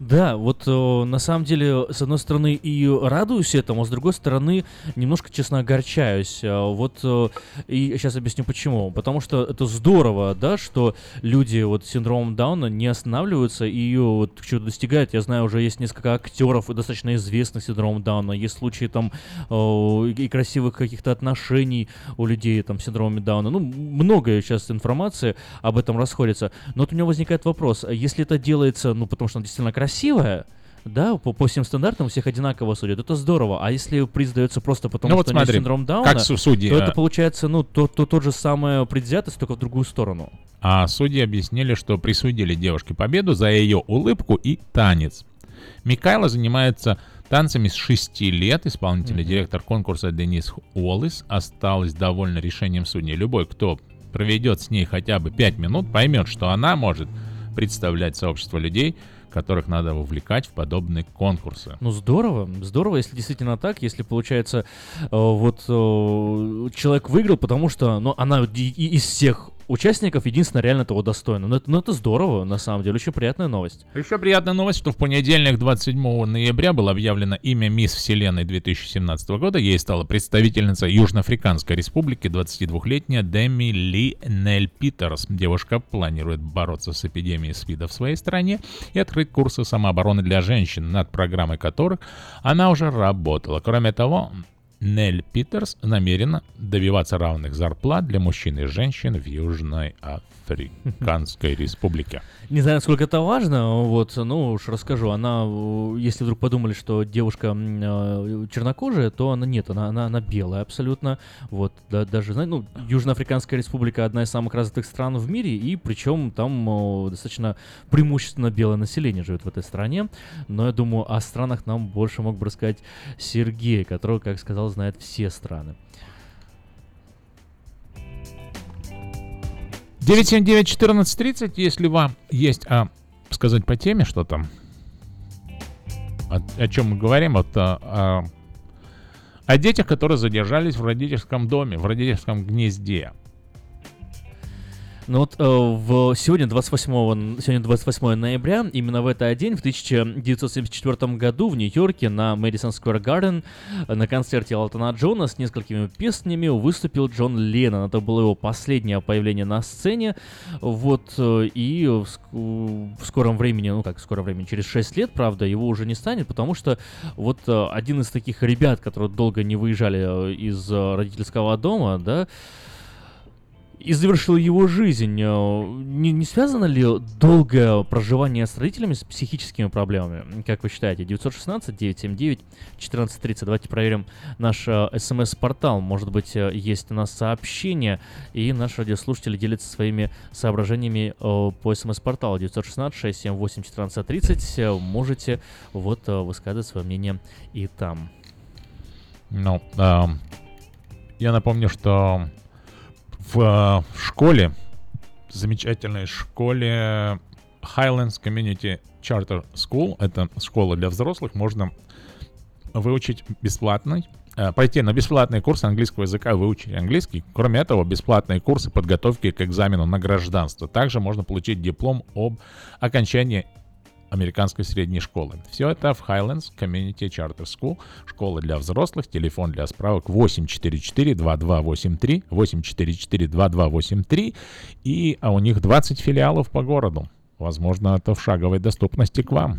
Да, вот э, на самом деле, с одной стороны, и радуюсь этому, а с другой стороны, немножко, честно, огорчаюсь. Э, Вот, э, и сейчас объясню почему. Потому что это здорово, да, что люди вот с синдромом Дауна не останавливаются и ее вот чего-то достигают. Я знаю, уже есть несколько актеров, достаточно известных с синдромом Дауна. Есть случаи там э, и красивых каких-то отношений у людей там с синдромом Дауна. Ну, много сейчас информации об этом расходится. Но вот у меня возникает вопрос, а если это делается, ну, потому что действительно красивая, да, по, по всем стандартам у всех одинаково судят, это здорово. А если приз дается просто потому, Ну вот что у нее смотри, синдром Дауна, как су- судьи, то а- это получается, ну, то, то, тот же самое предвзятость, только в другую сторону. А судьи объяснили, что присудили девушке победу за ее улыбку и танец. Микайла занимается танцами с 6 лет. Исполнительный директор конкурса Денис Уоллес осталась довольна решением судей. Любой, кто проведет с ней хотя бы 5 минут, поймет, что она может представлять сообщество людей, которых надо вовлекать в подобные конкурсы. Ну здорово, здорово, если действительно так, если получается, э, вот э, человек выиграл, потому что, ну, она из всех участников единственное реально того достойно. Но это, ну, это здорово, на самом деле, очень приятная новость. Еще приятная новость, что в понедельник, 27 ноября, было объявлено имя Мисс Вселенной 2017 года. Ей стала представительница Южноафриканской республики, 22-летняя Деми Ли Нель Питерс. Девушка планирует бороться с эпидемией СПИДа в своей стране и открыть курсы самообороны для женщин, над программой которых она уже работала. Кроме того, Нель Питерс намерена добиваться равных зарплат для мужчин и женщин в Южной Африканской Республике. Не знаю, насколько это важно, вот, ну уж расскажу. Она, э, если вдруг подумали, что девушка э, чернокожая, то она нет, она, она, она белая абсолютно. Вот, да, даже, знаете, ну, Южноафриканская республика одна из самых развитых стран в мире, и причем там э, достаточно преимущественно белое население живет в этой стране. Но я думаю, о странах нам больше мог бы рассказать Сергей, который, как сказал, знает все страны. 979-1430, если вам есть а, сказать по теме что-то, о, о чем мы говорим, вот, а, а, о детях, которые задержались в родительском доме, в родительском гнезде. Ну вот э, в, сегодня, 28, сегодня 28 ноября, именно в этот день, в 1974 году в Нью-Йорке на Мэдисон Сквер Гарден на концерте Элтона Джона с несколькими песнями выступил Джон Леннон. Это было его последнее появление на сцене. Вот, э, и в, в скором времени, ну как в скором времени, через 6 лет, правда, его уже не станет, потому что вот э, один из таких ребят, которые долго не выезжали э, из э, родительского дома, да, и завершил его жизнь. Э, Не, не связано ли долгое проживание с родителями с психическими проблемами? Как вы считаете? 916-979-1430. Давайте проверим наш э, смс-портал. Может быть, э, есть у нас сообщение, и наши радиослушатели делятся своими соображениями по смс-порталу 916-678-1430. Э, Можете вот высказывать свое мнение и там. Ну, а, я напомню, что в а, школе, замечательной школе Highlands Community Charter School, это школа для взрослых, можно выучить бесплатный, э, пойти на бесплатные курсы английского языка, выучить английский. Кроме этого, бесплатные курсы подготовки к экзамену на гражданство. Также можно получить диплом об окончании американской средней школы. Все это в Highlands Community Charter School, школа для взрослых, телефон для справок 844-2283, 844-2283, и а у них 20 филиалов по городу. Возможно, это в шаговой доступности к вам.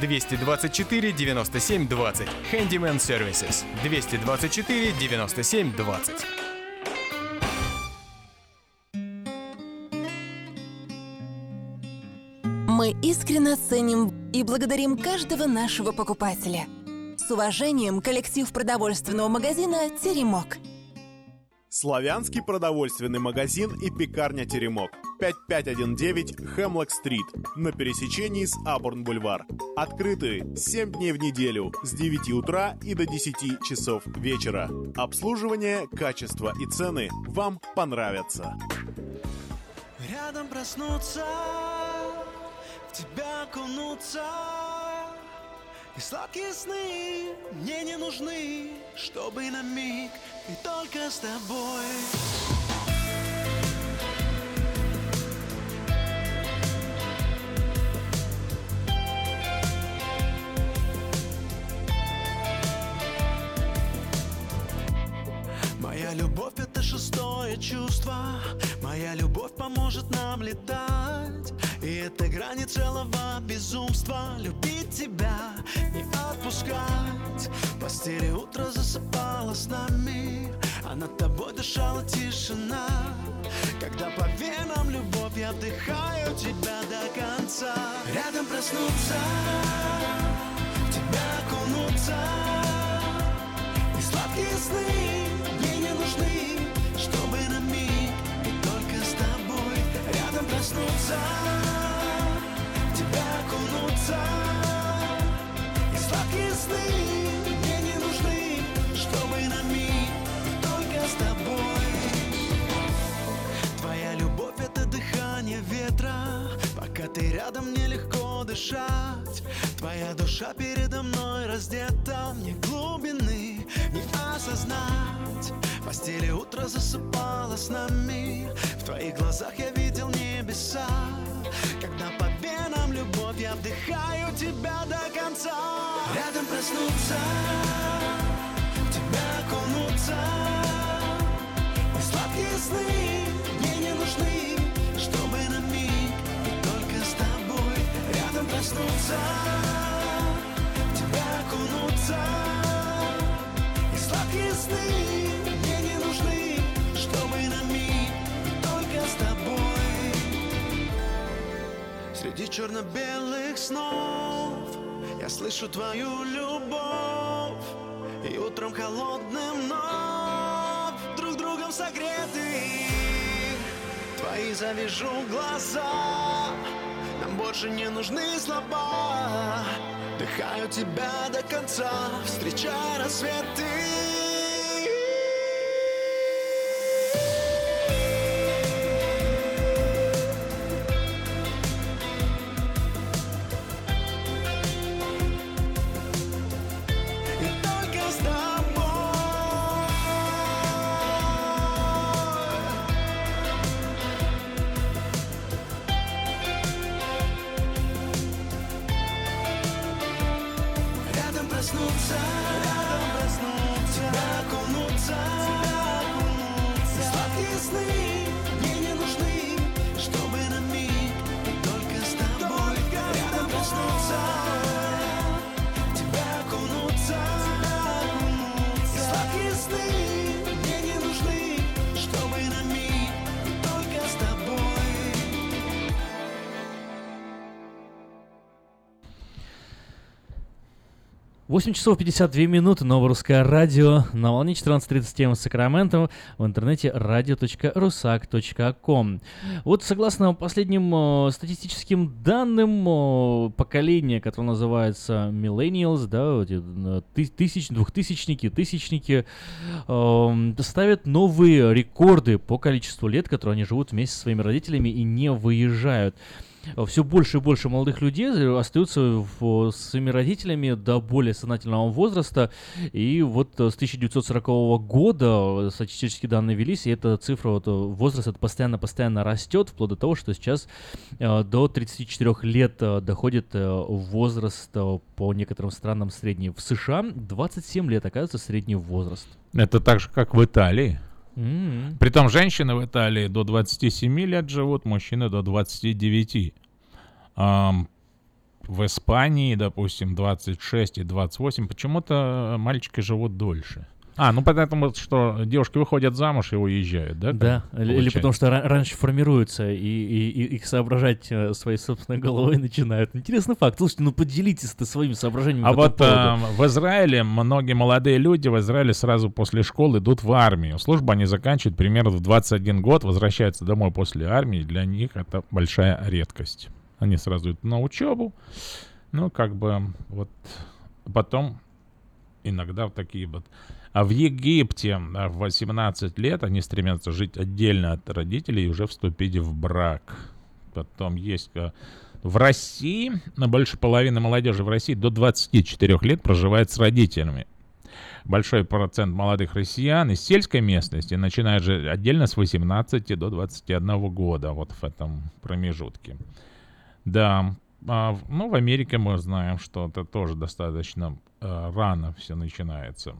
224 97 20. Handyman Services. 224 97 20. Мы искренне ценим и благодарим каждого нашего покупателя. С уважением, коллектив продовольственного магазина «Теремок». Славянский продовольственный магазин и пекарня «Теремок». 5519 Хемлок-стрит на пересечении с Абурн-бульвар. Открыты 7 дней в неделю с 9 утра и до 10 часов вечера. Обслуживание, качество и цены вам понравятся. Рядом проснуться, в тебя окунуться И сладкие сны мне не нужны Чтобы на миг и только с тобой Моя любовь это шестое чувство. Моя любовь поможет нам летать. И это грани целого безумства. Любить тебя, не отпускать. В постели утро засыпало с нами А над тобой дышала тишина. Когда по венам любовь я вдыхаю тебя до конца. Рядом проснуться, тебя окунуться. И сладкие сны в тебя окунуться. И сладкие сны мне не нужны Чтобы на миг только с тобой. Твоя любовь это дыхание ветра. Пока ты рядом мне легко дышать. Твоя душа передо мной раздета. Мне глубины не осознать постели утро засыпало с нами В твоих глазах я видел небеса. Когда по венам любовь я вдыхаю тебя до конца. Рядом проснуться, в тебя окунуться. И сладкие сны мне не нужны Чтобы на миг и только с тобой. Рядом проснуться, тебя окунуться. И сладкие сны Среди черно-белых снов. Я слышу твою любовь И утром холодным вновь Друг другом согреты Твои завяжу глаза. Нам больше не нужны слова. Дыхаю тебя до конца Встречая рассветы 8 часов 52 минуты, новое русское радио, на волне 14.37 с Сакраменто, в интернете radio.rusak.com. Вот согласно последним э, статистическим данным, э, поколение, которое называется Millennials, да, вот э, ты- тысяч, двухтысячники, тысячники, э, ставят новые рекорды по количеству лет, которые они живут вместе со своими родителями и не выезжают. Все больше и больше молодых людей э, остаются в- с своими родителями до более сознательного возраста. И вот э, с 1940 года э, статистические данные велись, и эта цифра, вот, э, возраст этот постоянно-постоянно растет, вплоть до того, что сейчас э, до 34 лет э, доходит э, возраст э, по некоторым странам средний. В США 27 лет, оказывается, средний возраст. Это так же, как в Италии. М. Притом женщины в Италии до 27 лет живут, мужчины до 29. Ам, в Испании, допустим, 26 и 28. Почему-то мальчики живут дольше. А, ну потому что девушки выходят замуж и уезжают, да? Да, как или, получается? потому что ра- раньше формируются и, и- и их соображать э, своей собственной головой начинают. Интересный факт. Слушайте, ну поделитесь ты своими соображениями А по вот э, в Израиле многие молодые люди в Израиле сразу после школы идут в армию. Службу они заканчивают примерно в 21 год, возвращаются домой после армии. Для них это большая редкость. Они сразу идут на учебу. Ну, как бы вот потом иногда в такие вот... А в Египте а, в 18 лет они стремятся жить отдельно от родителей и уже вступить в брак. Потом есть... э, В России на больше половины молодежи в России до 24 лет проживает с родителями. Большой процент молодых россиян из сельской местности начинает жить отдельно с 18 до 21 года, вот в этом промежутке. Да, а, ну в Америке мы знаем, что это тоже достаточно рано все начинается.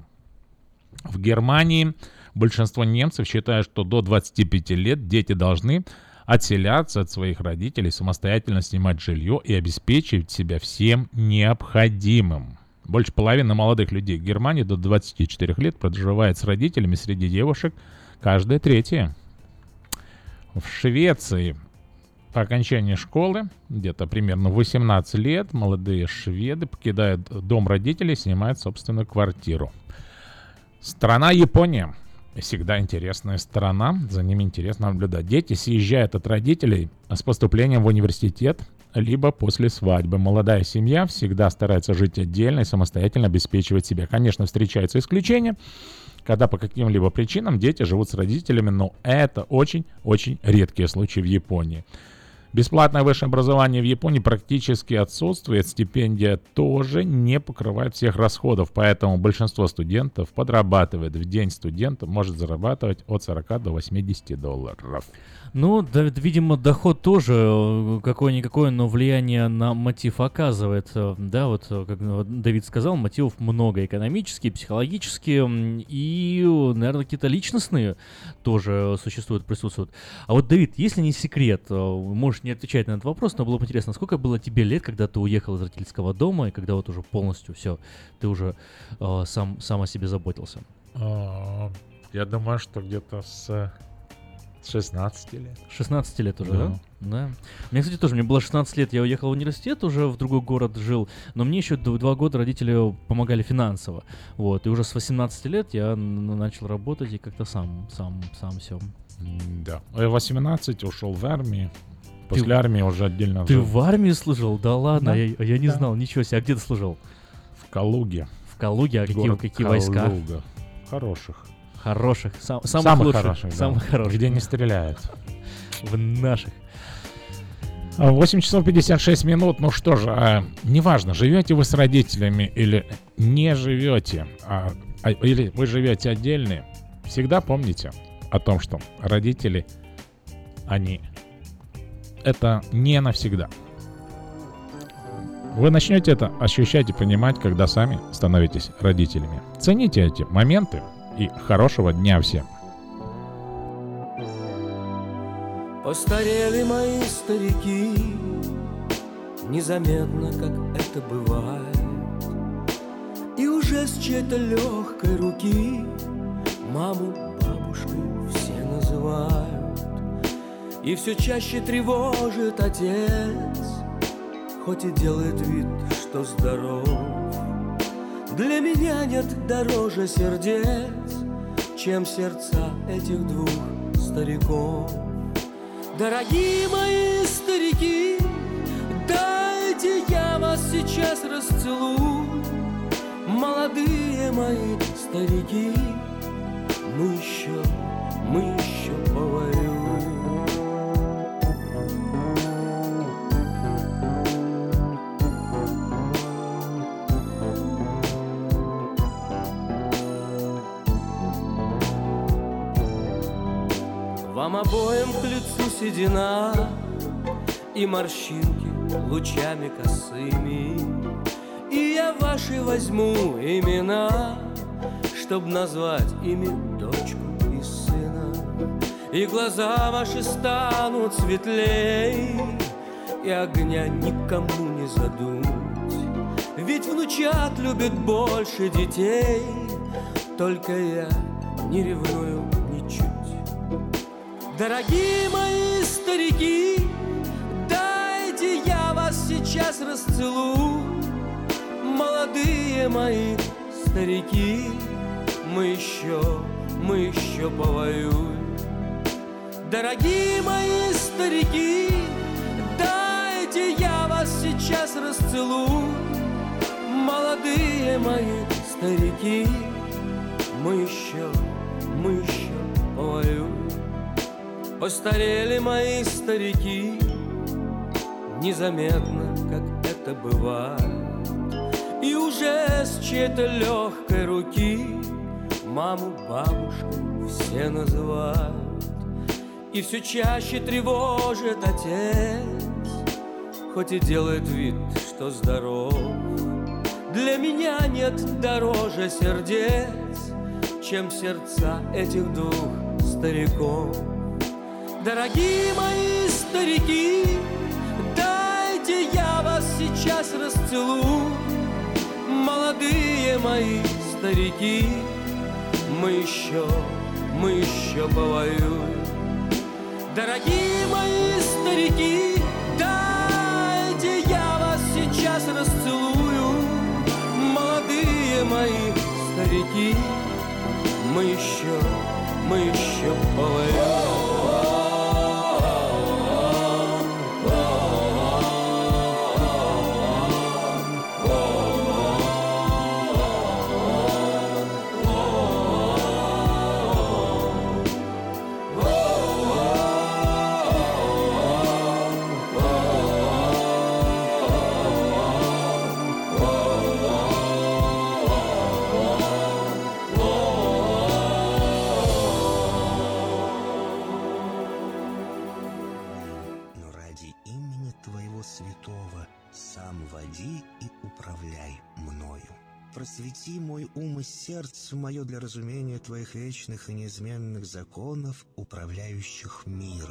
В Германии большинство немцев считают, что до 25 лет дети должны отселяться от своих родителей, самостоятельно снимать жилье и обеспечивать себя всем необходимым. Больше половины молодых людей в Германии до 24 лет проживает с родителями среди девушек каждая третья. В Швеции по окончании школы, где-то примерно в 18 лет, молодые шведы покидают дом родителей и снимают собственную квартиру. Страна Япония. Всегда интересная страна, за ними интересно наблюдать. Дети съезжают от родителей с поступлением в университет, либо после свадьбы. Молодая семья всегда старается жить отдельно и самостоятельно обеспечивать себя. Конечно, встречаются исключения, когда по каким-либо причинам дети живут с родителями, но это очень-очень редкие случаи в Японии. Бесплатное высшее образование в Японии практически отсутствует, стипендия тоже не покрывает всех расходов, поэтому большинство студентов подрабатывает. В день студента может зарабатывать от 40 до 80 долларов. Ну, да, видимо, доход тоже э, какое-никакое, но влияние на мотив оказывает. Э, Да, вот, э, как э, Давид сказал, мотивов много. Экономические, психологические и, наверное, какие-то личностные тоже существуют, присутствуют. А вот, Давид, если не секрет, можешь не отвечать на этот вопрос, но было бы интересно, сколько было тебе лет, когда ты уехал из родительского дома, и когда вот уже полностью все, ты уже э, сам, сам о себе заботился? А, Я думаю, что где-то с 16 лет. 16 лет уже, Да. да? Да. Мне, кстати, тоже, мне было 16 лет, я уехал в университет, уже в другой город жил, но мне еще два года родители помогали финансово. Вот, и уже с 18 лет я начал работать и как-то сам, сам, сам все. Да. А я в 18 ушел в армию. После Ты- армии уже отдельно Ты жил. в армии служил? Да ладно, Да, я, я не да. знал, ничего себе. А где ты служил? В Калуге. В Калуге, а какие, Город какие войска? Калуга. Хороших. Хороших, сам- самых, Самых лучших, хороших, да. самых хороших. Где не стреляют. В наших. А, 8 часов 56 минут. Ну что же, а, неважно, живете вы с родителями или не живете, а, а- или вы живете отдельно, всегда помните о том, что родители, они это не навсегда. Вы начнете это ощущать и понимать, когда сами становитесь родителями. Цените эти моменты и хорошего дня всем. Постарели мои старики Незаметно, как это бывает. И уже с чьей-то легкой руки Маму бабушкой все называют. И все чаще тревожит отец Хоть и делает вид, что здоров Для меня нет дороже сердец Чем сердца этих двух стариков Дорогие мои старики, дайте я вас сейчас расцелую. Молодые мои старики, мы еще, мы еще обоим к лицу седина И морщинки лучами косыми. И я ваши возьму имена Чтоб назвать ими дочку и сына. И глаза ваши станут светлей И огня никому не задуть. Ведь внучат любят больше детей Только я не ревную Дорогие мои старики, дайте я вас сейчас расцелую. Молодые мои старики, мы еще, мы еще повоюем. Дорогие мои старики, дайте я вас сейчас расцелую. Молодые мои старики, мы еще, мы еще повоюем. Постарели мои старики. Незаметно, как это бывает. И уже с чьей-то легкой руки Маму бабушкой все называют. И все чаще тревожит отец Хоть и делает вид, что здоров. Для меня нет дороже сердец Чем сердца этих двух стариков Дорогие мои старики, дайте я вас сейчас расцелую. Молодые мои старики, мы еще, мы еще повоюем. Дорогие мои старики, дайте я вас сейчас расцелую. Молодые мои старики, мы еще, мы еще повоюем. Мой ум и сердце мое для разумения Твоих вечных и неизменных законов, управляющих миром.